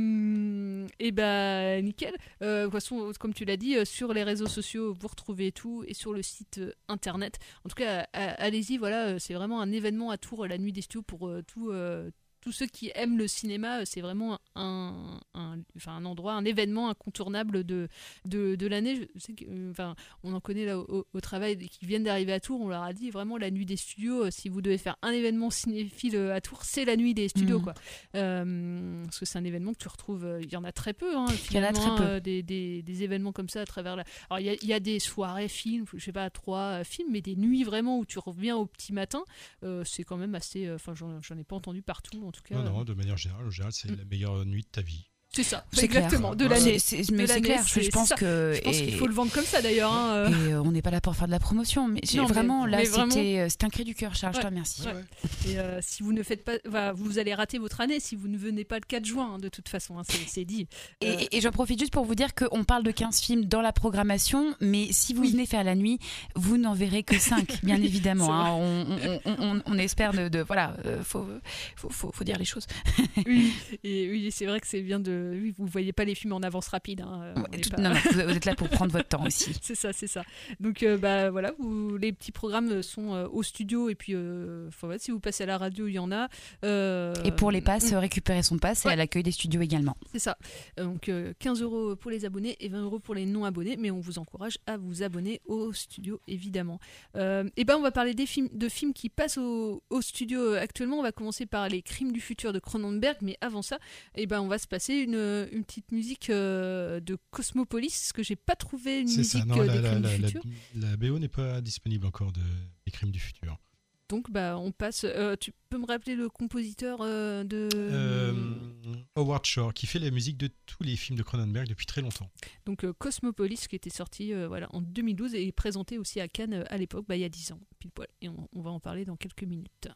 Speaker 1: et ben nickel. Euh, de toute façon, comme tu l'as dit, euh, sur les réseaux sociaux, vous retrouvez tout et sur le site euh, internet. En tout cas, allez-y. Voilà, euh, c'est vraiment un événement à Tours, la nuit des studios pour euh, tout. Tous ceux qui aiment le cinéma, euh, c'est vraiment un, un, enfin, un endroit, un événement incontournable de, de, de l'année. Euh, enfin, on en connaît là au, au travail qui viennent d'arriver à Tours. On leur a dit vraiment la nuit des studios. euh, si vous devez faire un événement cinéphile à Tours, c'est la nuit des studios,
Speaker 2: Mhm.
Speaker 1: quoi. Euh, parce que c'est un événement que tu retrouves. Il y en a très peu. Hein,
Speaker 2: Il y en a très peu.
Speaker 1: euh, des, des, des événements comme ça à travers la. Alors il y a, il y a des soirées films, je sais pas trois films, mais des nuits vraiment où tu reviens au petit matin. euh, c'est quand même assez. Enfin, j'en j'en ai pas entendu partout en tout cas.
Speaker 3: Non, non, de manière générale, en général, c'est la meilleure nuit de ta vie.
Speaker 1: C'est ça, exactement.
Speaker 2: clair.
Speaker 1: De l'année.
Speaker 2: Mais c'est clair, je- pense que-
Speaker 1: Je pense qu'il faut le vendre comme ça d'ailleurs. hein, euh.
Speaker 2: Et euh, on n'est pas là pour faire de la promotion, mais
Speaker 1: Non,
Speaker 2: vraiment là
Speaker 1: mais vraiment-
Speaker 2: c'était euh, c'était un cri du cœur, Charles. Je te
Speaker 1: Ouais,
Speaker 2: remercie.
Speaker 1: ouais. Et euh, si vous ne faites pas, vous allez rater votre année si vous ne venez pas le 4 juin, hein, de toute façon, hein, c'est dit.
Speaker 2: Et,
Speaker 1: Euh,
Speaker 2: et- et j'en profite juste pour vous dire qu'on parle de 15 films dans la programmation, mais si vous venez faire la nuit, vous n'en verrez que 5, bien évidemment. Hein. On, on- on- on espère de. de- voilà, euh, faut, faut, faut, faut dire les choses.
Speaker 1: oui, et oui, c'est vrai que c'est bien de. Oui, vous voyez pas les films en avance rapide. hein, euh, on est
Speaker 2: tout-
Speaker 1: pas-
Speaker 2: non, non, vous, êtes là pour prendre votre temps aussi.
Speaker 1: c'est ça, c'est ça. Donc euh, bah voilà, vous, les petits programmes sont euh, au studio et puis euh, ouais, si vous passez à la radio, il y en a. Euh,
Speaker 2: Et pour les passes,
Speaker 1: mm,
Speaker 2: récupérer son passe et à l'accueil des studios également.
Speaker 1: C'est ça. Euh, Donc euh, 15 euros pour les abonnés et 20 euros pour les non abonnés, mais on vous encourage à vous abonner au studio évidemment. Euh, et ben on va parler des films, de films qui passent au, au studio euh, actuellement. On va commencer par les Crimes du futur de Cronenberg, mais avant ça, et ben on va se passer une, une petite musique euh, de Cosmopolis, que j'ai pas trouvé une musique
Speaker 3: ça, non,
Speaker 1: euh,
Speaker 3: la,
Speaker 1: des
Speaker 3: la,
Speaker 1: Crimes
Speaker 3: la,
Speaker 1: du
Speaker 3: la-
Speaker 1: futur.
Speaker 3: la BO n'est pas disponible encore de, des crimes du futur.
Speaker 9: Donc, bah, on passe. euh, tu peux me rappeler le compositeur euh, de.
Speaker 3: Euh, Howard Shore, qui fait la musique de tous les films de Cronenberg depuis très longtemps.
Speaker 9: Donc euh, Cosmopolis qui était sorti euh, voilà, en 2012 et présenté aussi à Cannes euh, à l'époque, bah, il y a 10 ans, pile poil. Et on, on va en parler dans quelques minutes.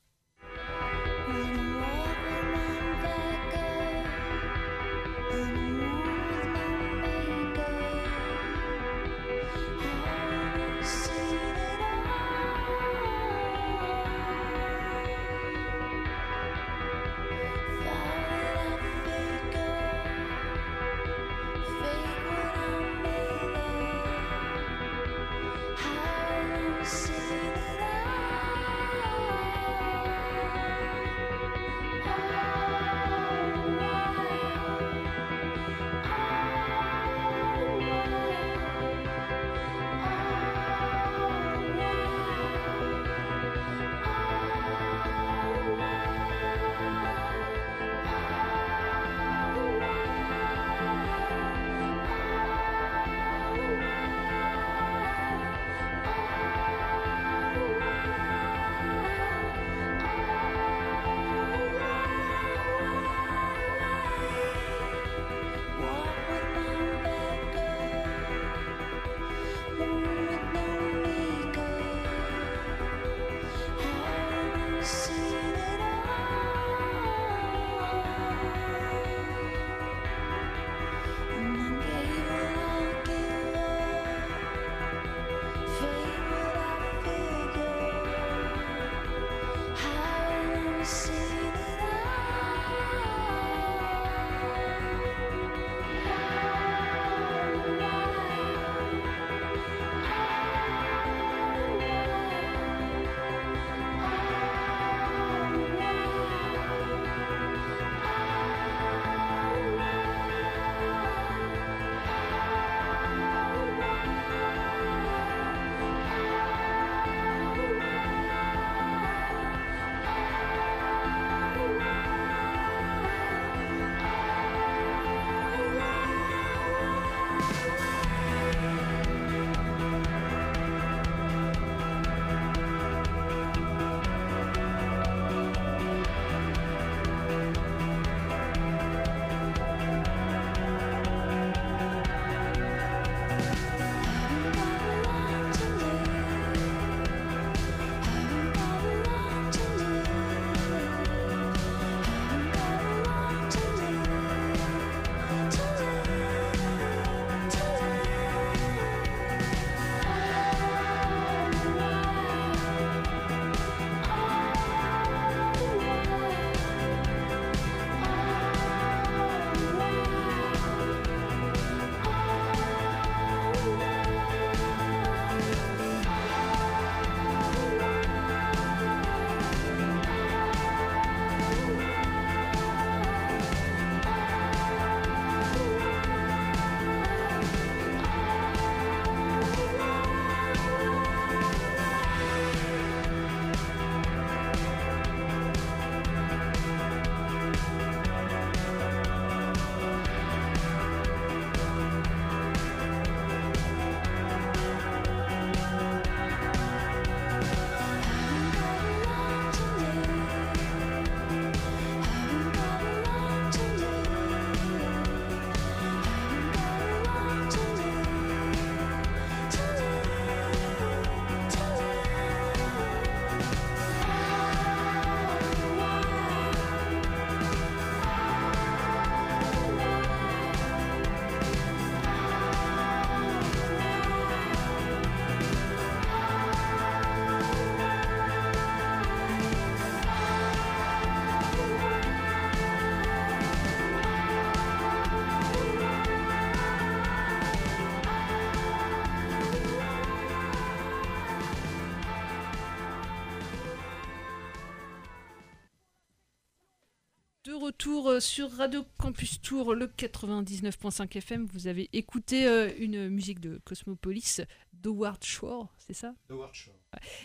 Speaker 9: Retour euh, sur Radio Campus Tour, le 99.5 FM, vous avez écouté euh, une musique de Cosmopolis d'Howard Shore, c'est ça?
Speaker 3: Howard Shore.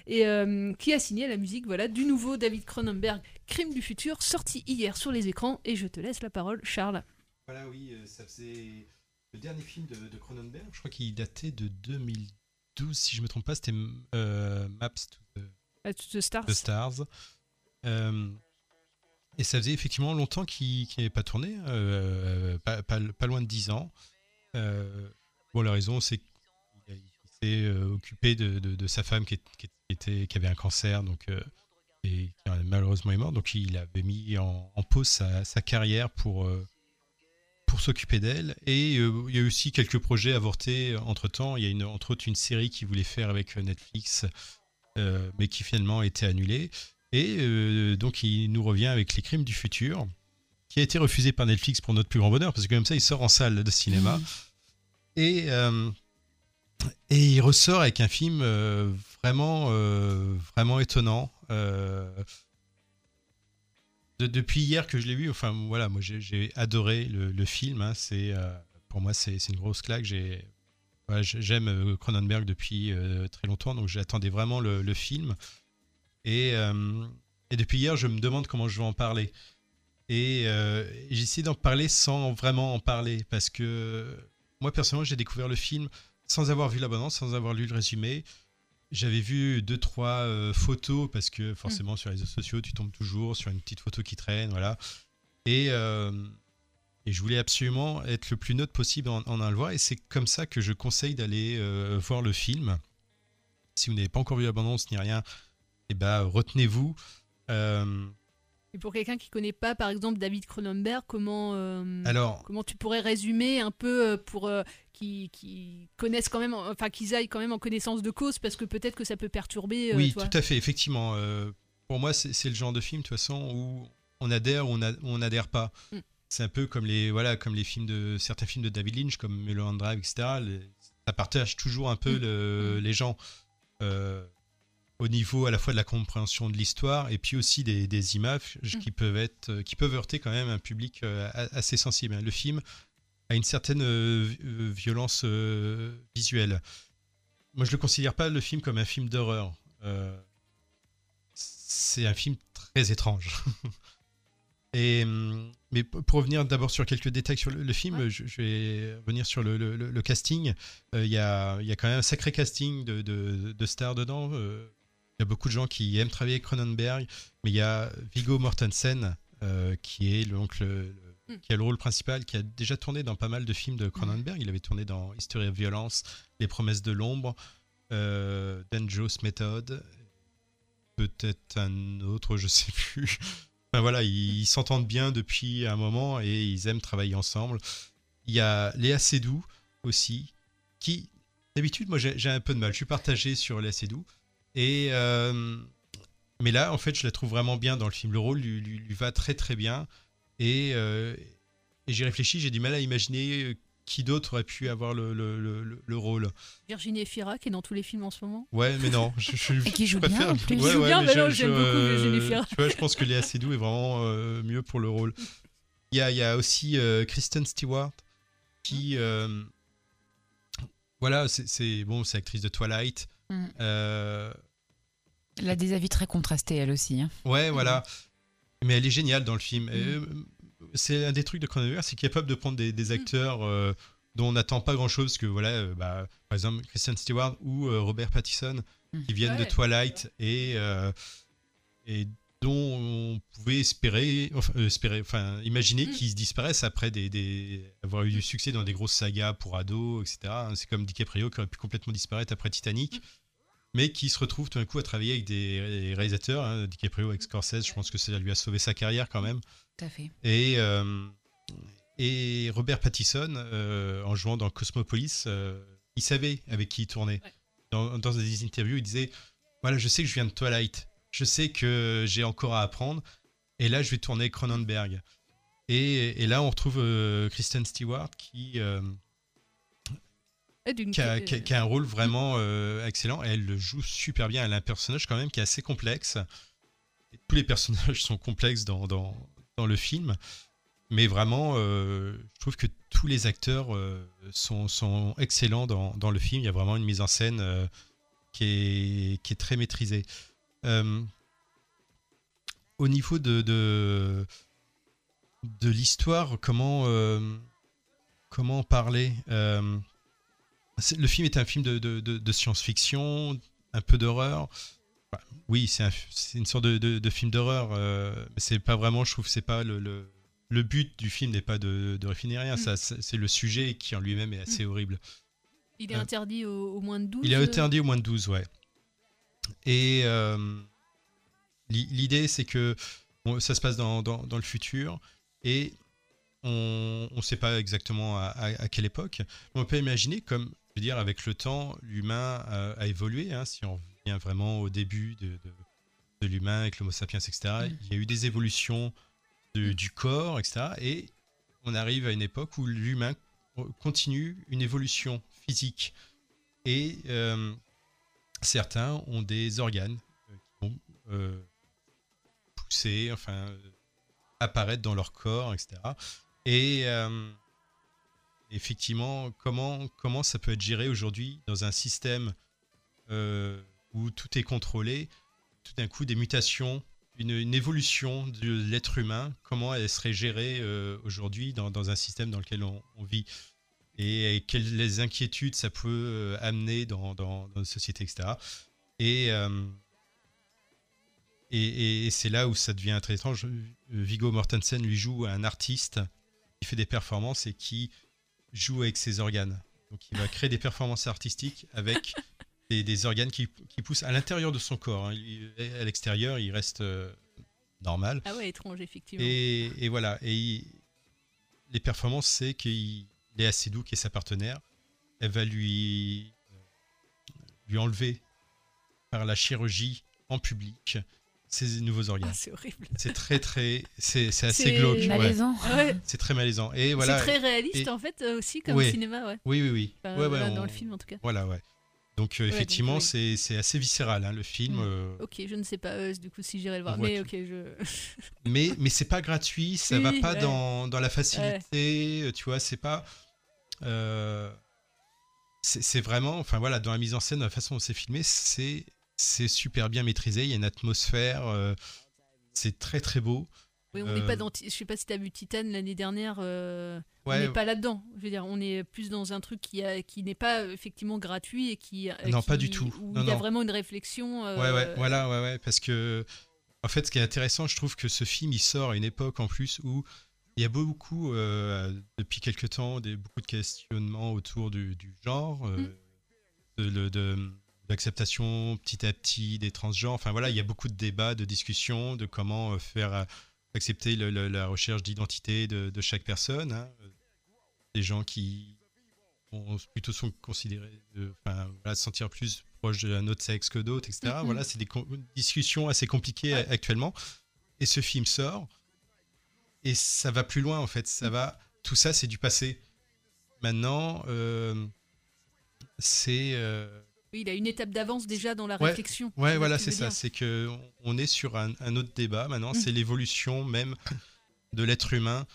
Speaker 9: Et euh, qui a signé la musique voilà, du nouveau David Cronenberg, Crime du futur, sorti hier sur les écrans. Et je te laisse la parole, Charles.
Speaker 3: Voilà, oui, euh, ça faisait le dernier film de, de Cronenberg. Je crois qu'il datait de 2012, si je me trompe pas. C'était euh, Maps to the
Speaker 1: Ah, The Stars.
Speaker 3: The Stars. Euh, et ça faisait effectivement longtemps qu'il n'avait pas tourné, euh, pas, pas- loin de 10 ans. Euh, bon, la raison, c'est qu'il s'est euh, occupé de, sa femme qui, était, qui avait un cancer, donc, euh, et qui malheureusement est mort. Donc il avait mis en, pause sa, carrière pour, euh, pour s'occuper d'elle. Et euh, il y a eu aussi quelques projets avortés entre-temps. Il y a une, entre autres une série qu'il voulait faire avec euh, Netflix, euh, mais qui finalement a été annulée. Et euh, donc il nous revient avec Les Crimes du futur, qui a été refusé par Netflix pour notre plus grand bonheur, parce que comme ça il sort en salle de cinéma. Et, euh, et il ressort avec un film euh, vraiment, vraiment étonnant. De- depuis hier que je l'ai vu, enfin voilà, moi j'ai- adoré le, le film. hein. c'est pour moi c'est c'est une grosse claque. J'ai voilà, j'- j'aime Cronenberg depuis très longtemps, donc j'attendais vraiment le, le film. Et, euh, et depuis hier, je me demande comment je vais en parler. Et euh, j'essaie d'en parler sans vraiment en parler, parce que moi personnellement, j'ai découvert le film sans avoir vu l'abondance, sans avoir lu le résumé. J'avais vu deux trois euh, photos parce que forcément sur les réseaux sociaux tu tombes toujours sur une petite photo qui traîne, voilà. Et, euh, et je voulais absolument être le plus neutre possible en, en allant le voir. Et c'est comme ça que je conseille d'aller euh, voir le film. Si vous n'avez pas encore vu l'abondance ni rien, eh ben retenez-vous. Euh,
Speaker 1: Et pour quelqu'un qui connaît pas, par exemple, David Cronenberg, comment, euh,
Speaker 3: Alors-
Speaker 1: comment tu pourrais résumer un peu euh, pour euh, qui, qui connaissent quand même, enfin qu'ils aillent quand même en connaissance de cause, parce que peut-être que ça peut perturber.
Speaker 3: oui,
Speaker 1: toi.
Speaker 3: tout à fait, effectivement. pour moi, c'est le genre de film, de toute façon, où on adhère ou on n'adhère pas.
Speaker 1: Mm.
Speaker 3: C'est un peu comme les, voilà, comme les films de certains films de David Lynch, comme Mulholland Drive, etc. Les- ça partage toujours un peu
Speaker 1: Mm.
Speaker 3: le- les gens. Au niveau à la fois de la compréhension de l'histoire et puis aussi des, des images
Speaker 1: Mm.
Speaker 3: qui peuvent être euh, qui peuvent heurter quand même un public euh, a- assez sensible. Le film a une certaine euh, vi- violence visuelle. Moi, je le considère pas le film comme un film d'horreur. Euh, c'est un film très étrange. Et, hum, mais pour revenir d'abord sur quelques détails sur le, le film, je, je vais revenir sur le, le- casting. Euh, Il y, a, y a quand même un sacré casting de, de- de stars dedans. Euh, Il y a beaucoup de gens qui aiment travailler avec Cronenberg, mais il y a Viggo Mortensen euh, qui est donc le, le- qui a le rôle principal, qui a déjà tourné dans pas mal de films de Cronenberg. Il avait tourné dans History of Violence, Les Promesses de l'ombre, euh, Dangerous Method, peut-être un autre, je sais plus. Enfin voilà, ils s'entendent bien depuis un moment et ils aiment travailler ensemble. Il y a Léa Seydoux aussi, qui d'habitude moi j'ai j'ai un peu de mal. Je suis partagé sur Léa Seydoux et euh, mais là en fait je la trouve vraiment bien dans le film. Le rôle lui, lui- lui va très très bien et, euh, et j'ai réfléchi, j'ai du mal à imaginer euh, qui d'autre aurait pu avoir le, le- le- le- le rôle.
Speaker 1: Virginie Efira qui est dans tous les films en ce moment.
Speaker 3: Ouais, mais non. Je, je-
Speaker 1: Et qui
Speaker 3: je
Speaker 1: joue bien,
Speaker 3: préfère-
Speaker 1: en plus. Qui joue bien,
Speaker 3: mais
Speaker 1: mais
Speaker 3: je-
Speaker 1: non, j'aime
Speaker 3: je-
Speaker 1: beaucoup Virginie Fira.
Speaker 3: Tu vois, je pense que Léa Seydoux est vraiment euh, mieux pour le rôle. Il y a, il y a aussi euh, Kristen Stewart qui. euh, voilà, c'est- c'est bon, c'est actrice de Twilight.
Speaker 2: Mm. Elle a des avis très contrastés, elle aussi. hein.
Speaker 3: Ouais, voilà. Mais elle est géniale dans le film. Et, euh, c'est un des trucs de Cronenberg, c'est qu'il est capable de prendre des, des acteurs euh, dont on n'attend pas grand-chose, parce que voilà, euh, bah, par exemple Christian Stewart ou euh, Robert Pattinson, qui viennent de. Twilight et, euh, et dont on pouvait espérer, enfin, euh, espérer, enfin imaginer qu'ils disparaissent après des, des- avoir eu du succès dans des grosses sagas pour ados, etc. C'est comme DiCaprio qui aurait pu complètement disparaître après Titanic mais qui se retrouve tout d'un coup à travailler avec des réalisateurs. hein, DiCaprio avec Scorsese, je pense que ça lui a sauvé sa carrière quand même.
Speaker 2: Tout à fait.
Speaker 3: Et, euh, et Robert Pattinson, euh, en jouant dans Cosmopolis, euh, il savait avec qui il tournait. Dans, dans des interviews, il disait Voilà, je sais que je viens de Twilight, je sais que j'ai encore à apprendre, et là, je vais tourner Cronenberg. Et, et là, on retrouve Kristen Stewart qui. Qui a, qui a- qui a un rôle vraiment euh, excellent et elle le joue super bien. Elle a un personnage quand même qui est assez complexe. Et tous les personnages sont complexes dans, dans, dans le film, mais vraiment, euh, je trouve que tous les acteurs euh, sont, sont excellents dans, dans le film. Il y a vraiment une mise en scène qui, est, qui est très maîtrisée. Au niveau de, de, de l'histoire, comment, comment parler le film est un film de, de- de- de science-fiction, un peu d'horreur. Bah, oui, c'est un- c'est une sorte de, film d'horreur. euh, mais c'est pas vraiment, je trouve, c'est pas le, le, le but du film n'est pas de, raffiner rien.
Speaker 1: Mm.
Speaker 3: Ça, c'est le sujet qui en lui-même est assez
Speaker 1: Mm.
Speaker 3: horrible.
Speaker 1: Il est
Speaker 3: Euh,
Speaker 1: interdit au, au moins de 12
Speaker 3: Il est
Speaker 1: euh,
Speaker 3: interdit au moins de 12, ouais. Et euh, l'i- l'idée, c'est que bon, ça se passe dans, dans- dans le futur et on ne sait pas exactement à, à- à quelle époque. On peut imaginer comme, veux dire, avec le temps, l'humain a, a évolué. hein, si on revient vraiment au début de, de- de l'humain avec l'Homo sapiens, etc.,
Speaker 1: Mm.
Speaker 3: il y a eu des évolutions de- du corps, etc. Et on arrive à une époque où l'humain continue une évolution physique. Et euh, certains ont des organes euh, qui vont euh, pousser, enfin, euh, apparaître dans leur corps, etc. Et euh, effectivement, comment, comment ça peut être géré aujourd'hui dans un système euh, où tout est contrôlé, tout d'un coup des mutations, une, évolution de l'être humain, comment elle serait gérée euh, aujourd'hui dans, dans un système dans lequel on, vit? Et, quelles les inquiétudes ça peut euh, amener dans, dans, une société, etc. Et, et, et- c'est là où ça devient très étrange. Viggo Mortensen lui joue un artiste qui fait des performances et qui joue avec ses organes. Donc il va créer des performances artistiques avec des, des organes qui, qui poussent à l'intérieur de son corps. hein. Il- à l'extérieur, il reste euh, normal.
Speaker 1: Ah ouais, étrange, effectivement.
Speaker 3: Et, et voilà. Et il- les performances, c'est qu'il est assez doux, qui est sa partenaire. Elle va lui, lui enlever par la chirurgie en public ses nouveaux organes.
Speaker 1: Ah, c'est horrible.
Speaker 3: C'est très très, c'est c'est assez
Speaker 1: C'est
Speaker 3: glauque. ouais.
Speaker 1: malaisant. Ah ouais.
Speaker 3: C'est très malaisant. Et voilà.
Speaker 1: C'est très réaliste
Speaker 3: Et-
Speaker 1: en fait euh, aussi comme
Speaker 3: Ouais.
Speaker 1: cinéma, ouais.
Speaker 3: Oui, oui, oui.
Speaker 1: Enfin,
Speaker 3: Ouais, ouais,
Speaker 1: voilà,
Speaker 3: on-
Speaker 1: Dans le film en tout cas.
Speaker 3: Voilà, ouais. Donc euh,
Speaker 1: Ouais, donc,
Speaker 3: effectivement,
Speaker 1: oui.
Speaker 3: c'est c'est assez viscéral hein, le film.
Speaker 1: Mm.
Speaker 3: euh,
Speaker 1: Ok, je ne sais pas euh, du coup si j'irai le voir,
Speaker 3: on
Speaker 1: mais ok, je.
Speaker 3: mais mais c'est pas gratuit, ça va
Speaker 1: Oui,
Speaker 3: pas
Speaker 1: ouais.
Speaker 3: dans, dans la facilité, tu vois, c'est pas. euh, c'est c'est vraiment, enfin voilà, dans la mise en scène, dans la façon dont c'est filmé, c'est c'est super bien maîtrisé. Il y a une atmosphère, euh, c'est très très beau.
Speaker 1: Oui, on n'est
Speaker 3: Euh,
Speaker 1: pas dans. Ti- Je sais pas si tu as vu Titan l'année dernière. euh,
Speaker 3: Ouais.
Speaker 1: On n'est pas là-dedans. Je veux dire, on est plus dans un truc qui, a, qui n'est pas euh, effectivement gratuit et qui. euh,
Speaker 3: Non,
Speaker 1: qui-
Speaker 3: pas du tout.
Speaker 1: Où
Speaker 3: Non,
Speaker 1: il y a
Speaker 3: non.
Speaker 1: vraiment une réflexion. euh,
Speaker 3: Ouais, ouais, voilà, ouais, ouais, parce que en fait, ce qui est intéressant, je trouve que ce film, il sort à une époque en plus où il y a beaucoup, euh, depuis quelques temps, des, beaucoup de questionnements autour du, du genre, euh,
Speaker 1: Mm.
Speaker 3: de, de- d'acceptation petit à petit des transgenres. Enfin voilà, il y a beaucoup de débats, de discussions, de comment euh, faire euh, accepter le- le- la recherche d'identité de, de chaque personne. hein. Des gens qui vont plutôt sont considérés, de, enfin, voilà, se sentir plus proche d'un autre sexe que d'autres, etc.
Speaker 1: Mhm.
Speaker 3: Voilà, c'est des discussions assez compliquées actuellement. Et ce film sort et ça va plus loin en fait. Ça va, tout ça c'est du passé. Maintenant, euh, c'est euh,
Speaker 1: Oui, il a une étape d'avance déjà dans la
Speaker 3: Ouais,
Speaker 1: réflexion.
Speaker 3: Ouais, voilà, c'est ça. C'est que on- est sur un, un autre débat maintenant.
Speaker 1: Mm.
Speaker 3: C'est l'évolution même de l'être humain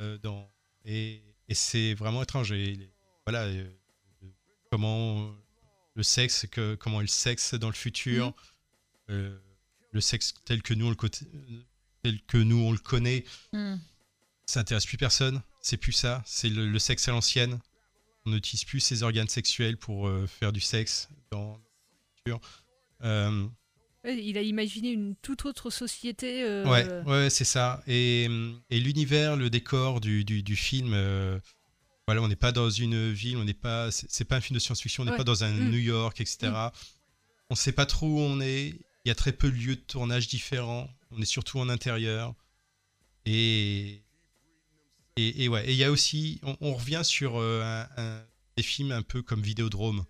Speaker 3: euh, dans et, et c'est vraiment étrange. Et voilà, euh, comment le sexe, que, comment est le sexe dans le futur,
Speaker 1: Mm.
Speaker 3: euh, le sexe tel que nous on le côté- tel que nous on le connaît,
Speaker 2: Mm.
Speaker 3: ça intéresse plus personne. C'est plus ça. C'est le, le sexe à l'ancienne. On n'utilise plus ses organes sexuels pour euh, faire du sexe dans. Euh,
Speaker 1: il a imaginé une toute autre société. euh,
Speaker 3: Ouais, ouais, c'est ça. Et, et l'univers, le décor du, du, du film, euh, voilà, on n'est pas dans une ville, on n'est pas, c'est pas un film de science-fiction, on n'est
Speaker 1: Ouais.
Speaker 3: pas dans un
Speaker 1: Mm.
Speaker 3: New York, etc. On sait pas trop où on est. Il y a très peu de lieux de tournage différents. On est surtout en intérieur. Et et, et ouais, et il y a aussi, on, on revient sur euh, un- un- des films un peu comme Vidéodrome,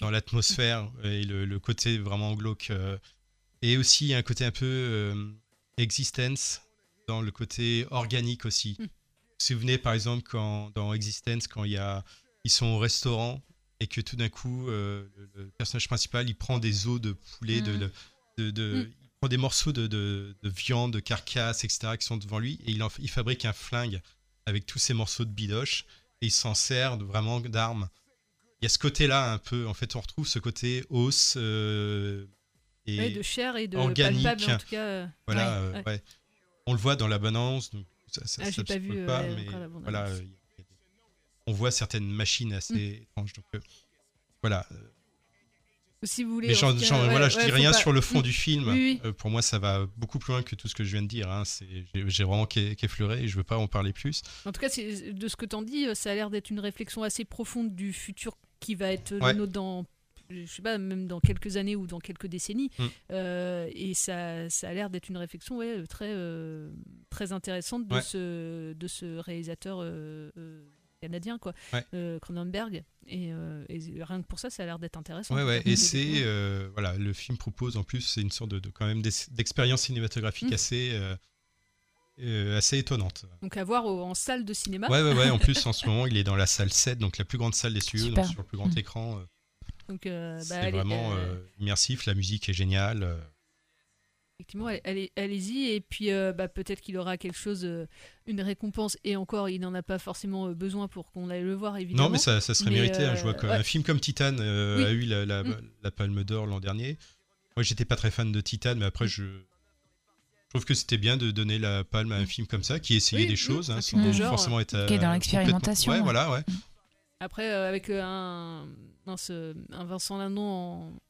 Speaker 3: dans l'atmosphère et le, le côté vraiment glauque. euh, et aussi, un côté un peu euh, Existence, dans le côté organique aussi. Vous vous souvenez, par exemple, quand, dans Existence, quand il y a, ils sont au restaurant et que tout d'un coup, euh, le, le personnage principal, il prend des os de poulet, de,
Speaker 1: Mhm.
Speaker 3: de, de-
Speaker 1: Mm.
Speaker 3: il prend des morceaux de, de, de viande, de carcasse, etc., qui sont devant lui, et il, en- il fabrique un flingue avec tous ces morceaux de bidoche, et il s'en sert de- vraiment d'arme. Il y a ce côté-là un peu, en fait, on retrouve ce côté os euh, et
Speaker 1: Ouais, de chair et de
Speaker 3: organique.
Speaker 1: palpable, en tout cas, euh,
Speaker 3: Voilà,
Speaker 1: ouais,
Speaker 3: euh,
Speaker 1: ouais.
Speaker 3: On le voit dans la bande-annonce, donc ça, ça,
Speaker 1: Ah,
Speaker 3: ça
Speaker 1: pas vu, euh,
Speaker 3: pas, mais voilà, on voit certaines machines assez
Speaker 1: Mm.
Speaker 3: étranges. Donc voilà.
Speaker 1: Si vous voulez.
Speaker 3: Mais
Speaker 1: ouais,
Speaker 3: voilà, je
Speaker 1: ouais,
Speaker 3: dis rien
Speaker 1: pas-
Speaker 3: sur le fond
Speaker 1: Mm.
Speaker 3: du film.
Speaker 1: Oui, oui.
Speaker 3: Euh, pour moi, ça va beaucoup plus loin que tout ce que je viens de dire. hein. J'ai vraiment qu'e- qu'effleuré et je veux pas en parler plus.
Speaker 1: En tout cas, de ce que t'en dis, euh, ça a l'air d'être une réflexion assez profonde du futur qui va être
Speaker 3: Ouais.
Speaker 1: le nôtre dans, je sais pas, même dans quelques années ou dans quelques décennies.
Speaker 3: Mm.
Speaker 1: Euh, et ça, ça a l'air d'être une réflexion ouais, très, euh, très intéressante de,
Speaker 3: Ouais.
Speaker 1: ce, de ce réalisateur euh, canadien, quoi,
Speaker 3: Ouais.
Speaker 1: euh, Cronenberg. Et, euh, et rien que pour ça, ça a l'air d'être intéressant.
Speaker 3: Ouais, ouais. Et c'est euh, voilà, le film propose en plus, c'est une sorte de, de- quand même d'ex- d'expérience cinématographique
Speaker 1: Mm.
Speaker 3: assez assez étonnante.
Speaker 1: Donc à voir au- en salle de cinéma.
Speaker 3: Ouais, ouais, ouais. En plus, en ce moment, il est dans la salle 7, donc la plus grande salle des studios, donc sur le plus grand
Speaker 1: Mm.
Speaker 3: écran.
Speaker 1: Donc, euh, bah,
Speaker 3: c'est
Speaker 1: allez,
Speaker 3: vraiment
Speaker 1: euh,
Speaker 3: euh, immersif. La musique est géniale.
Speaker 1: Effectivement, allez- allez- allez-y. Et puis, euh, bah, peut-être qu'il aura quelque chose, euh, une récompense. Et encore, il n'en a pas forcément euh, besoin pour qu'on aille le voir, évidemment.
Speaker 3: Non, mais ça, ça serait
Speaker 1: Mais,
Speaker 3: mérité. hein. Je vois
Speaker 1: ouais.
Speaker 3: film comme Titan euh,
Speaker 1: Oui.
Speaker 3: a eu la, la-
Speaker 1: Mm.
Speaker 3: la Palme d'Or l'an dernier. Moi, j'étais pas très fan de Titan, mais
Speaker 1: Mm.
Speaker 3: après, je, je trouve que c'était bien de donner la palme à un film comme ça, qui essayait
Speaker 1: Oui,
Speaker 3: des
Speaker 1: mm,
Speaker 3: choses,
Speaker 1: un
Speaker 3: hein, sans
Speaker 1: de genre,
Speaker 3: forcément être.
Speaker 2: Qui est dans l'expérimentation,
Speaker 3: complètement- Ouais,
Speaker 2: ouais.
Speaker 3: voilà, ouais.
Speaker 1: Après, euh, avec un, un Vincent Lindon en, en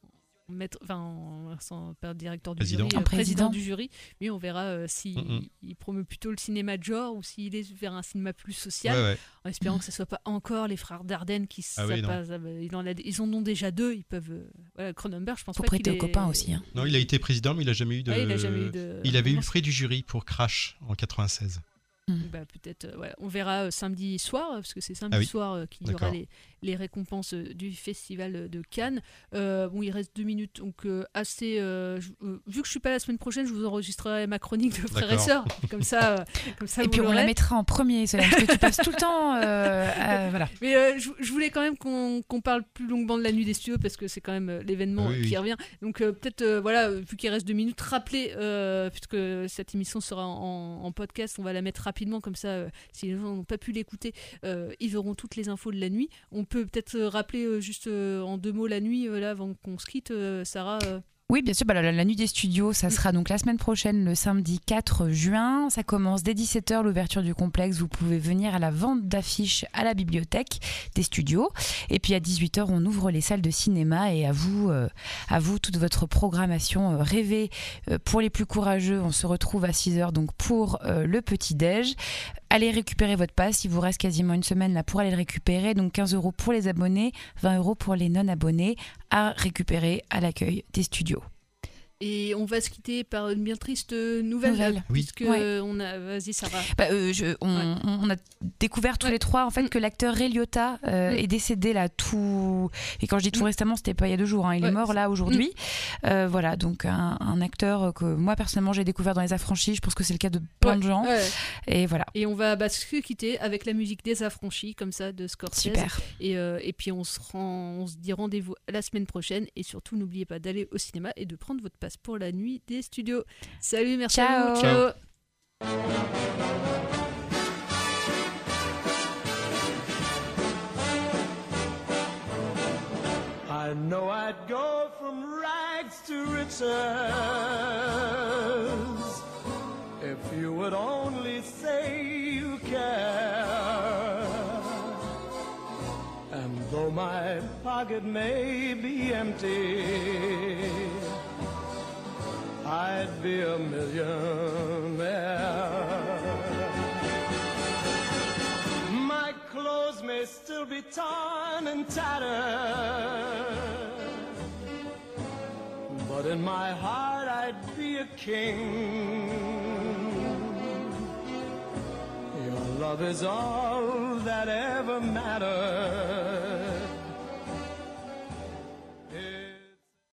Speaker 1: maître, enfin, pas directeur du
Speaker 3: Président.
Speaker 1: jury,
Speaker 2: En
Speaker 1: euh, président
Speaker 2: président.
Speaker 1: du jury, lui, on verra euh, s'il
Speaker 3: Mm, mm.
Speaker 1: il promeut plutôt le cinéma de genre ou s'il est vers un cinéma plus social,
Speaker 3: Ouais, ouais.
Speaker 1: en espérant que ce soit pas encore les frères Dardenne qui
Speaker 3: Ah oui,
Speaker 1: ah bah, ils, en a- ils en ont déjà deux, ils peuvent. euh, voilà, Cronenberg, je pense
Speaker 2: Faut
Speaker 1: pas
Speaker 2: prêter aux copains aussi. hein.
Speaker 3: Non, il a été président, mais il a jamais eu de.
Speaker 1: Ouais, il a jamais eu de-
Speaker 3: Il avait eu le prix du jury pour Crash en 96.
Speaker 1: Bah, peut-être, euh, ouais. on verra euh, samedi soir, parce que c'est samedi
Speaker 3: Ah oui.
Speaker 1: soir euh, qu'il y aura les, les récompenses euh, du festival de Cannes. Euh, bon, il reste deux minutes, donc euh, assez. euh, je- euh, vu que je suis pas la semaine prochaine, je vous enregistrerai ma chronique de frères et sœurs, comme ça, euh, comme ça.
Speaker 2: Et
Speaker 1: vous
Speaker 2: puis on la mettra en premier, Solène, parce que tu passes tout le temps. euh, euh, voilà.
Speaker 1: Mais euh, je, je voulais quand même qu'on parle plus longuement de la nuit des studios parce que c'est quand même euh, l'événement
Speaker 3: Oui,
Speaker 1: qui
Speaker 3: oui.
Speaker 1: revient. Donc euh, peut-être, euh, voilà, euh, vu qu'il reste deux minutes, rappeler, euh, puisque cette émission sera en, en podcast, on va la mettre rapidement comme ça. euh, si les gens n'ont pas pu l'écouter, euh, ils auront toutes les infos de la nuit. On peut peut-être euh, rappeler euh, juste euh, en deux mots la nuit, là, avant qu'on se quitte, Sarah.
Speaker 2: Oui, bien sûr, bah, la, la nuit des studios, ça sera donc la semaine prochaine, le samedi 4 juin. Ça commence dès 17h, l'ouverture du complexe. Vous pouvez venir à la vente d'affiches à la bibliothèque des studios. Et puis à 18h, on ouvre les salles de cinéma et à vous, euh, à vous toute votre programmation euh, rêvée. Euh, pour les plus courageux, on se retrouve à 6h donc pour le petit-déj. Allez récupérer votre passe, il vous reste quasiment une semaine là pour aller le récupérer. Donc 15 euros pour les abonnés, 20 euros pour les non-abonnés à récupérer à l'accueil des studios.
Speaker 1: Et on va se quitter par une bien triste nouvelle,
Speaker 2: Nouvelle. Oui.
Speaker 1: puisque
Speaker 2: Ouais.
Speaker 1: on a. Vas-y, Sarah.
Speaker 2: Bah, euh, je- on, on a découvert tous les trois en fait que l'acteur Ray Liotta euh,
Speaker 1: Mm.
Speaker 2: est décédé là tout et quand je dis tout récemment c'était pas il y a deux jours hein, il est mort là aujourd'hui Euh, voilà donc un, un acteur que moi personnellement j'ai découvert dans les affranchis je pense que c'est le cas de plein de gens
Speaker 1: ouais.
Speaker 2: et voilà
Speaker 1: Et on va bah, se quitter avec la musique des affranchis, comme ça, de Scorsese.
Speaker 2: Super.
Speaker 1: Et, euh, et puis on se, rend, on se dit rendez-vous la semaine prochaine. Et surtout, n'oubliez pas d'aller au cinéma et de prendre votre passe pour la nuit des studios. Salut, merci à vous.
Speaker 2: Ciao.
Speaker 1: Ciao.
Speaker 5: I know I'd go from rags to riches if you would only say you care. And though my pocket may be empty, I'd be a millionaire. My clothes may still be torn and tattered, but in my heart I'd be a king. Your love is all that ever matters.